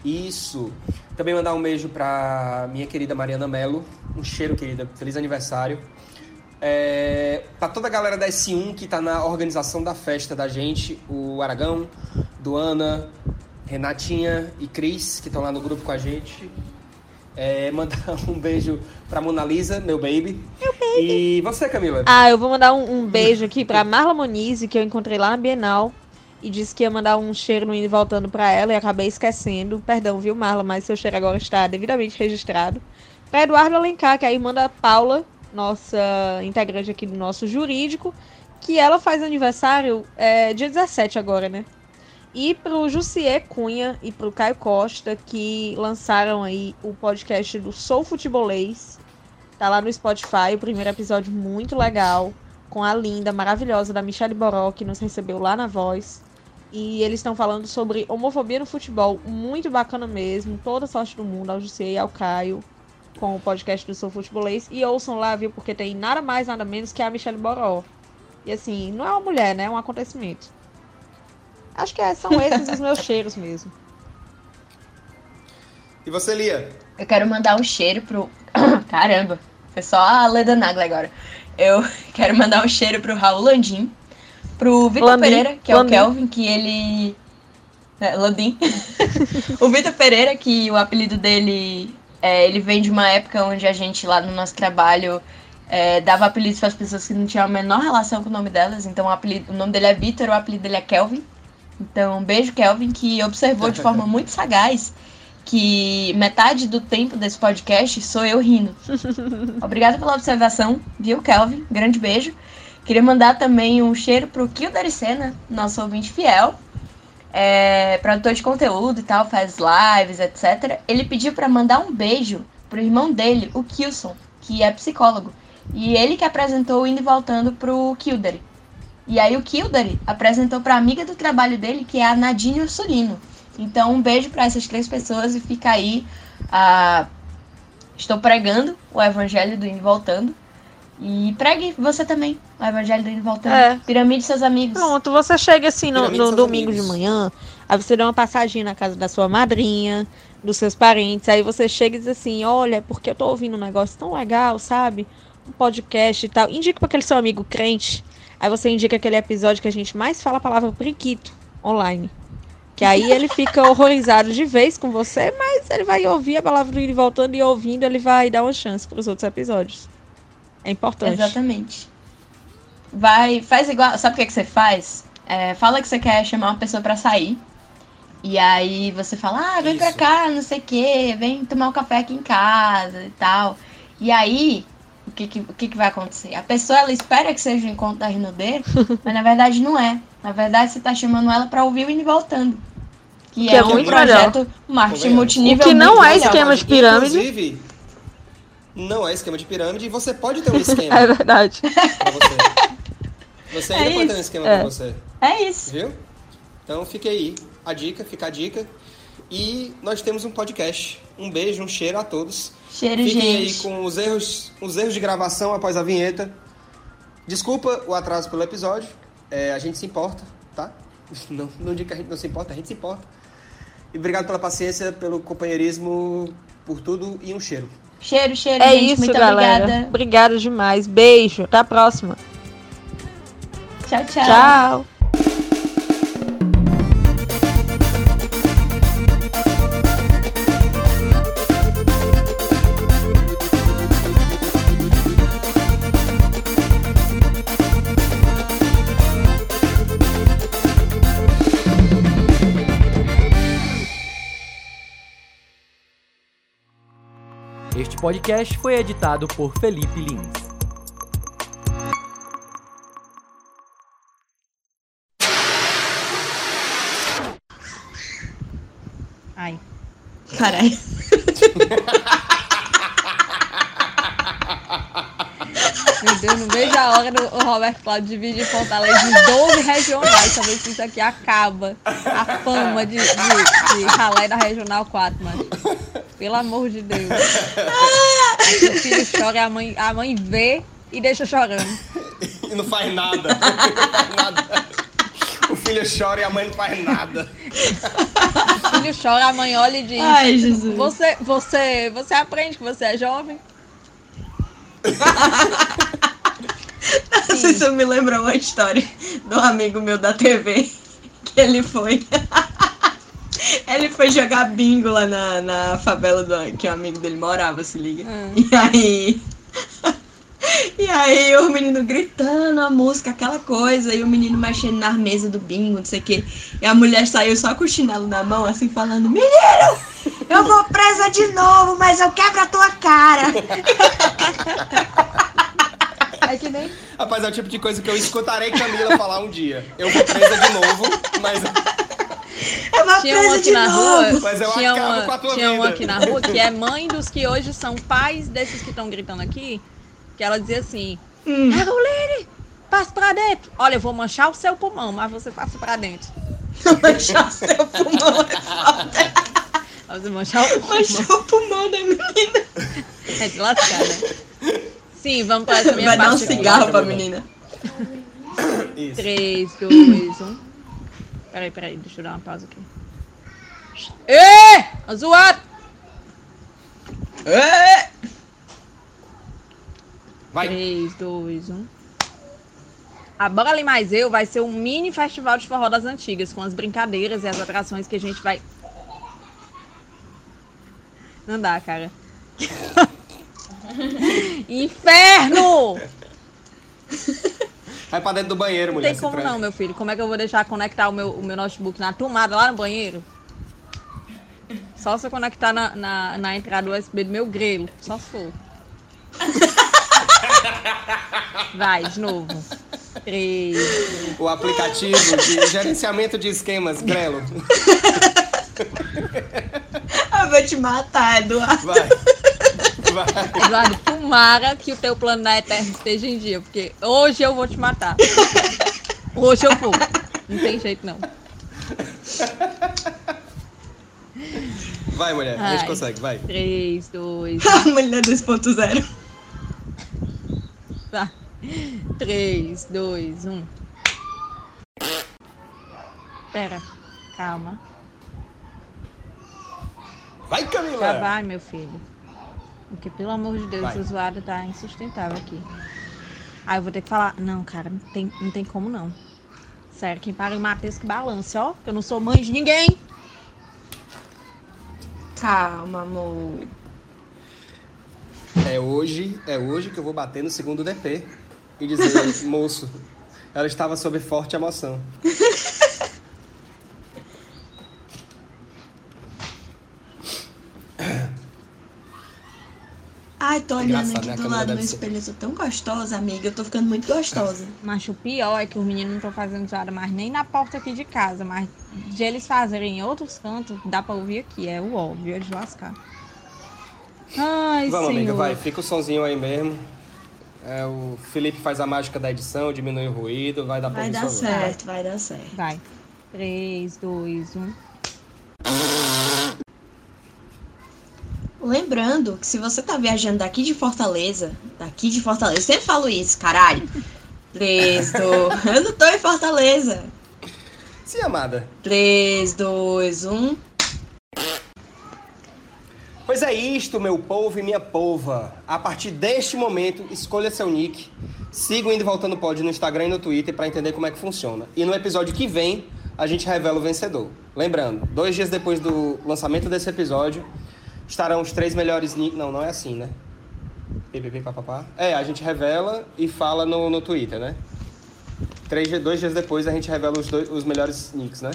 S1: Isso. Também mandar um beijo pra minha querida Mariana Mello. Um cheiro, querida. Feliz aniversário. É, pra toda a galera da S1 que tá na organização da festa da gente, o Aragão, Duana, Renatinha e Cris, que estão lá no grupo com a gente. É, mandar um beijo pra Mona Lisa, meu baby. Meu baby. E você, Camila?
S3: Ah, eu vou mandar um, um beijo aqui pra Marla Monize, que eu encontrei lá na Bienal. E disse que ia mandar um cheiro no indo e voltando pra ela e acabei esquecendo. Perdão, viu, Marla, mas seu cheiro agora está devidamente registrado. Pra Eduardo Alencar, que é a irmã da Paula, nossa integrante aqui do nosso jurídico, que ela faz aniversário é, dia 17 agora, né? E pro Jussier Cunha e pro Caio Costa, que lançaram aí o podcast do Sou Futebolês. Tá lá no Spotify, o primeiro episódio muito legal, com a linda, maravilhosa da Michelle Boró, que nos recebeu lá na voz. E eles estão falando sobre homofobia no futebol, muito bacana mesmo. Toda sorte do mundo ao Jussier e ao Caio, com o podcast do Sou Futebolês. E ouçam lá, viu, porque tem nada mais, nada menos que a Michelle Boró. E assim, não é uma mulher, né? É um acontecimento. Acho que é- são esses os meus cheiros mesmo.
S1: E você, Lia?
S2: Eu quero mandar um cheiro pro. Caramba, foi só a Leda Nagla agora. Eu quero mandar um cheiro pro Raul Landim, pro Vitor
S12: Landim,
S2: Pereira, que é
S12: Landim.
S2: o Kelvin, que ele. É, Landim. o Vitor Pereira, que o apelido dele. é, ele vem de uma época onde a gente lá no nosso trabalho é, dava apelidos para as pessoas que não tinham a menor relação com o nome delas. Então o, apelido, o nome dele é Vitor, o apelido dele é Kelvin. Então, um beijo, Kelvin, que observou de forma muito sagaz que metade do tempo desse podcast sou eu rindo. Obrigada pela observação, viu, Kelvin? Grande beijo. Queria mandar também um cheiro pro Kio Daricena, nosso ouvinte fiel, é, produtor de conteúdo e tal, faz lives, etc. Ele pediu para mandar um beijo pro irmão dele, o Kilson, que é psicólogo. E ele que apresentou o Indo e Voltando pro Kildare. E aí o Kildare apresentou pra amiga do trabalho dele, que é a Nadine Ursulino. Então um beijo para essas três pessoas e fica aí. ah, estou pregando o evangelho do Indo e Voltando. E pregue você também o evangelho do Indo Voltando.
S12: É.
S2: Piramide seus amigos.
S12: Pronto, você chega assim no, no domingo
S2: amigos.
S12: de manhã, aí você dá uma passadinha na casa da sua madrinha, dos seus parentes, aí você chega e diz assim, olha, porque eu tô ouvindo um negócio tão legal, sabe? Um podcast e tal. Indica pra aquele seu amigo crente. Aí você indica aquele episódio que a gente mais fala a palavra periquito online. Que aí ele fica horrorizado de vez com você, mas ele vai ouvir a palavra do ir e voltando e ouvindo, ele vai dar uma chance pros outros episódios. É importante.
S2: Exatamente. Vai, faz igual. Sabe o que, que você faz? É, fala que você quer chamar uma pessoa pra sair. E aí você fala, ah, vem pra cá, não sei o quê, vem tomar um café aqui em casa e tal. E aí, o que, que, o que, que vai acontecer? A pessoa ela espera que seja o encontro da Rinodê, mas na verdade não é. Na verdade, você tá chamando ela pra ouvir o Indo e Voltando. Que,
S12: Que
S2: é,
S12: é
S2: um
S12: muito
S2: projeto
S12: melhor.
S2: marketing
S1: Convenhamos.
S2: multinível.
S12: O que não é
S2: legal.
S12: esquema de pirâmide.
S1: Inclusive, não é esquema de pirâmide e você pode ter um esquema
S12: É verdade.
S1: pra você. Você ainda
S2: É
S1: pode ter um
S2: isso.
S1: esquema
S12: É.
S1: pra você.
S2: É isso.
S1: Viu? Então fica aí a dica, fica a dica. E nós temos um podcast. Um beijo, um cheiro a todos.
S2: Cheiro,
S1: Fiquem aí
S2: gente.
S1: com os erros, os erros de gravação após a vinheta. Desculpa o atraso pelo episódio. É, a gente se importa, tá? Não, não digo que a gente não se importa, a gente se importa. E obrigado pela paciência, pelo companheirismo, por tudo e um cheiro.
S2: Cheiro, cheiro,
S12: É
S2: gente.
S12: isso,
S2: muito
S12: galera.
S2: obrigada.
S12: Obrigada demais. Beijo. Até a próxima.
S2: Tchau, tchau.
S12: Tchau.
S13: Este podcast foi editado por Felipe Lins.
S3: Ai.
S2: Caralho.
S3: Meu Deus, não vejo a hora do o Roberto Cláudio dividir Fortaleza em 12 regionais. Talvez isso aqui acaba. A fama de, de, de ralé da Regional 4, mano. Pelo amor de Deus. Aí o filho chora e a mãe, a mãe vê e deixa chorando.
S1: E não faz nada. Não faz nada. O filho chora e a mãe não faz nada.
S3: O filho chora, a mãe olha e diz:
S2: Ai, Jesus.
S3: Você, você, você aprende que você é jovem?
S2: Isso me lembra uma história de um amigo meu da TV que ele foi. Ele foi jogar bingo lá na, na favela do, que um amigo dele morava, se liga. E aí. E aí o menino gritando a música, aquela coisa, e o menino mexendo na mesa do bingo, não sei o quê. E a mulher saiu só com o chinelo na mão, assim, falando, menino! Eu vou presa de novo, mas eu quebro a tua cara!
S3: É que nem.
S1: Rapaz, é o tipo de coisa que eu escutarei Camila falar um dia. Eu vou presa de novo, mas.
S2: Eu vou
S3: Tinha uma
S2: presa
S3: aqui
S2: de
S3: na
S2: novo!
S3: rua,
S1: Mas eu
S3: tinha
S1: acabo
S3: uma,
S1: com a tua
S3: tinha uma aqui na rua que é mãe dos que hoje são pais desses que estão gritando aqui, que ela dizia assim,
S2: Hum.
S3: Caroline, passa pra dentro. Olha, eu vou manchar o seu pulmão, mas você passa pra dentro.
S2: Manchar seu pulmão é foda.
S3: Você manchar o pulmão.
S2: Manchar o pulmão da menina.
S3: É de lascar, né? Sim, vamos pra essa minha
S2: Vai dar um
S3: parte aqui.
S2: cigarro pra menina.
S1: Isso.
S3: 3, 2, 1. Peraí, peraí, deixa eu dar uma pausa aqui. Ê! Zoado!
S2: É.
S1: Vai.
S3: 3, 2, 1. A Bora Ali Mais Eu vai ser um mini festival de forró das antigas, com as brincadeiras e as atrações que a gente vai. Não dá, cara. Inferno!
S1: Vai pra dentro do banheiro,
S3: Não
S1: mulher.
S3: tem
S1: se
S3: como não, meu filho. Como é que eu vou deixar conectar o meu, o meu notebook na tomada lá no banheiro? Só se eu conectar na, na, na entrada USB do meu grelo. Só se for. Vai, de novo. Três.
S1: O aplicativo de gerenciamento de esquemas, Grelo.
S2: Eu vou te matar, Eduardo.
S1: Vai. Vai.
S3: Eduardo, tomara que o teu plano na Eterna esteja em dia, porque hoje eu vou te matar. Hoje eu vou. Não tem jeito, não.
S1: Vai, mulher. A gente
S3: Ai.
S1: consegue, vai.
S3: 3, 2,
S2: A mulher 2.0.
S3: Tá. 3, 2, 1. Pera, calma.
S1: Vai, Camila!
S3: Já vai, meu filho. Porque, pelo amor de Deus,
S1: Vai.
S3: o usuário tá insustentável aqui. Aí eu vou ter que falar. Não, cara, não tem, não tem como não. Sério, quem paga o Matheus que balance, ó. que Eu não sou mãe de ninguém.
S2: Calma, amor.
S1: É hoje, é hoje que eu vou bater no segundo DP e dizer, moço, ela estava sob forte emoção.
S2: tô olhando
S1: Engraçado,
S2: aqui do lado do espelho. Eu sou tão gostosa, amiga. Eu tô ficando muito gostosa.
S3: Mas o pior é que os meninos não estão fazendo zoada mais nem na porta aqui de casa. Mas de eles fazerem em outros cantos, dá pra ouvir aqui. É o óbvio, é de lascar. Ai,
S1: Vamos,
S3: senhor.
S1: amiga, vai. Fica o sonzinho aí mesmo. É, o Felipe faz a mágica da edição, diminui o ruído, vai dar pra
S2: Vai dar certo, vai dar certo.
S3: Vai. 3, 2, 1.
S2: Lembrando que se você tá viajando daqui de Fortaleza, daqui de Fortaleza, eu sempre falo isso, caralho. Três, dois. Eu não tô em Fortaleza.
S1: Sim, amada.
S2: 3, 2, 1.
S1: Pois é isto, meu povo e minha pova. A partir deste momento, escolha seu nick, siga o Indo e Voltando Pod no Instagram e no Twitter para entender como é que funciona. E no episódio que vem, a gente revela o vencedor. Lembrando, dois dias depois do lançamento desse episódio, estarão os três melhores nicks... Não, não é assim, né? PPP, papapá. É, a gente revela e fala no, no Twitter, né? Três, dois dias depois, a gente revela os, dois, os melhores nicks, né?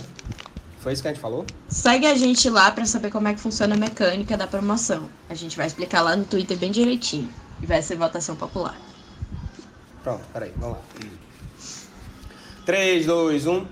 S1: Foi isso que a gente falou?
S2: Segue a gente lá pra saber como é que funciona a mecânica da promoção. A gente vai explicar lá no Twitter bem direitinho. E vai ser votação popular.
S1: Pronto, peraí, vamos lá. 3, 2, 1.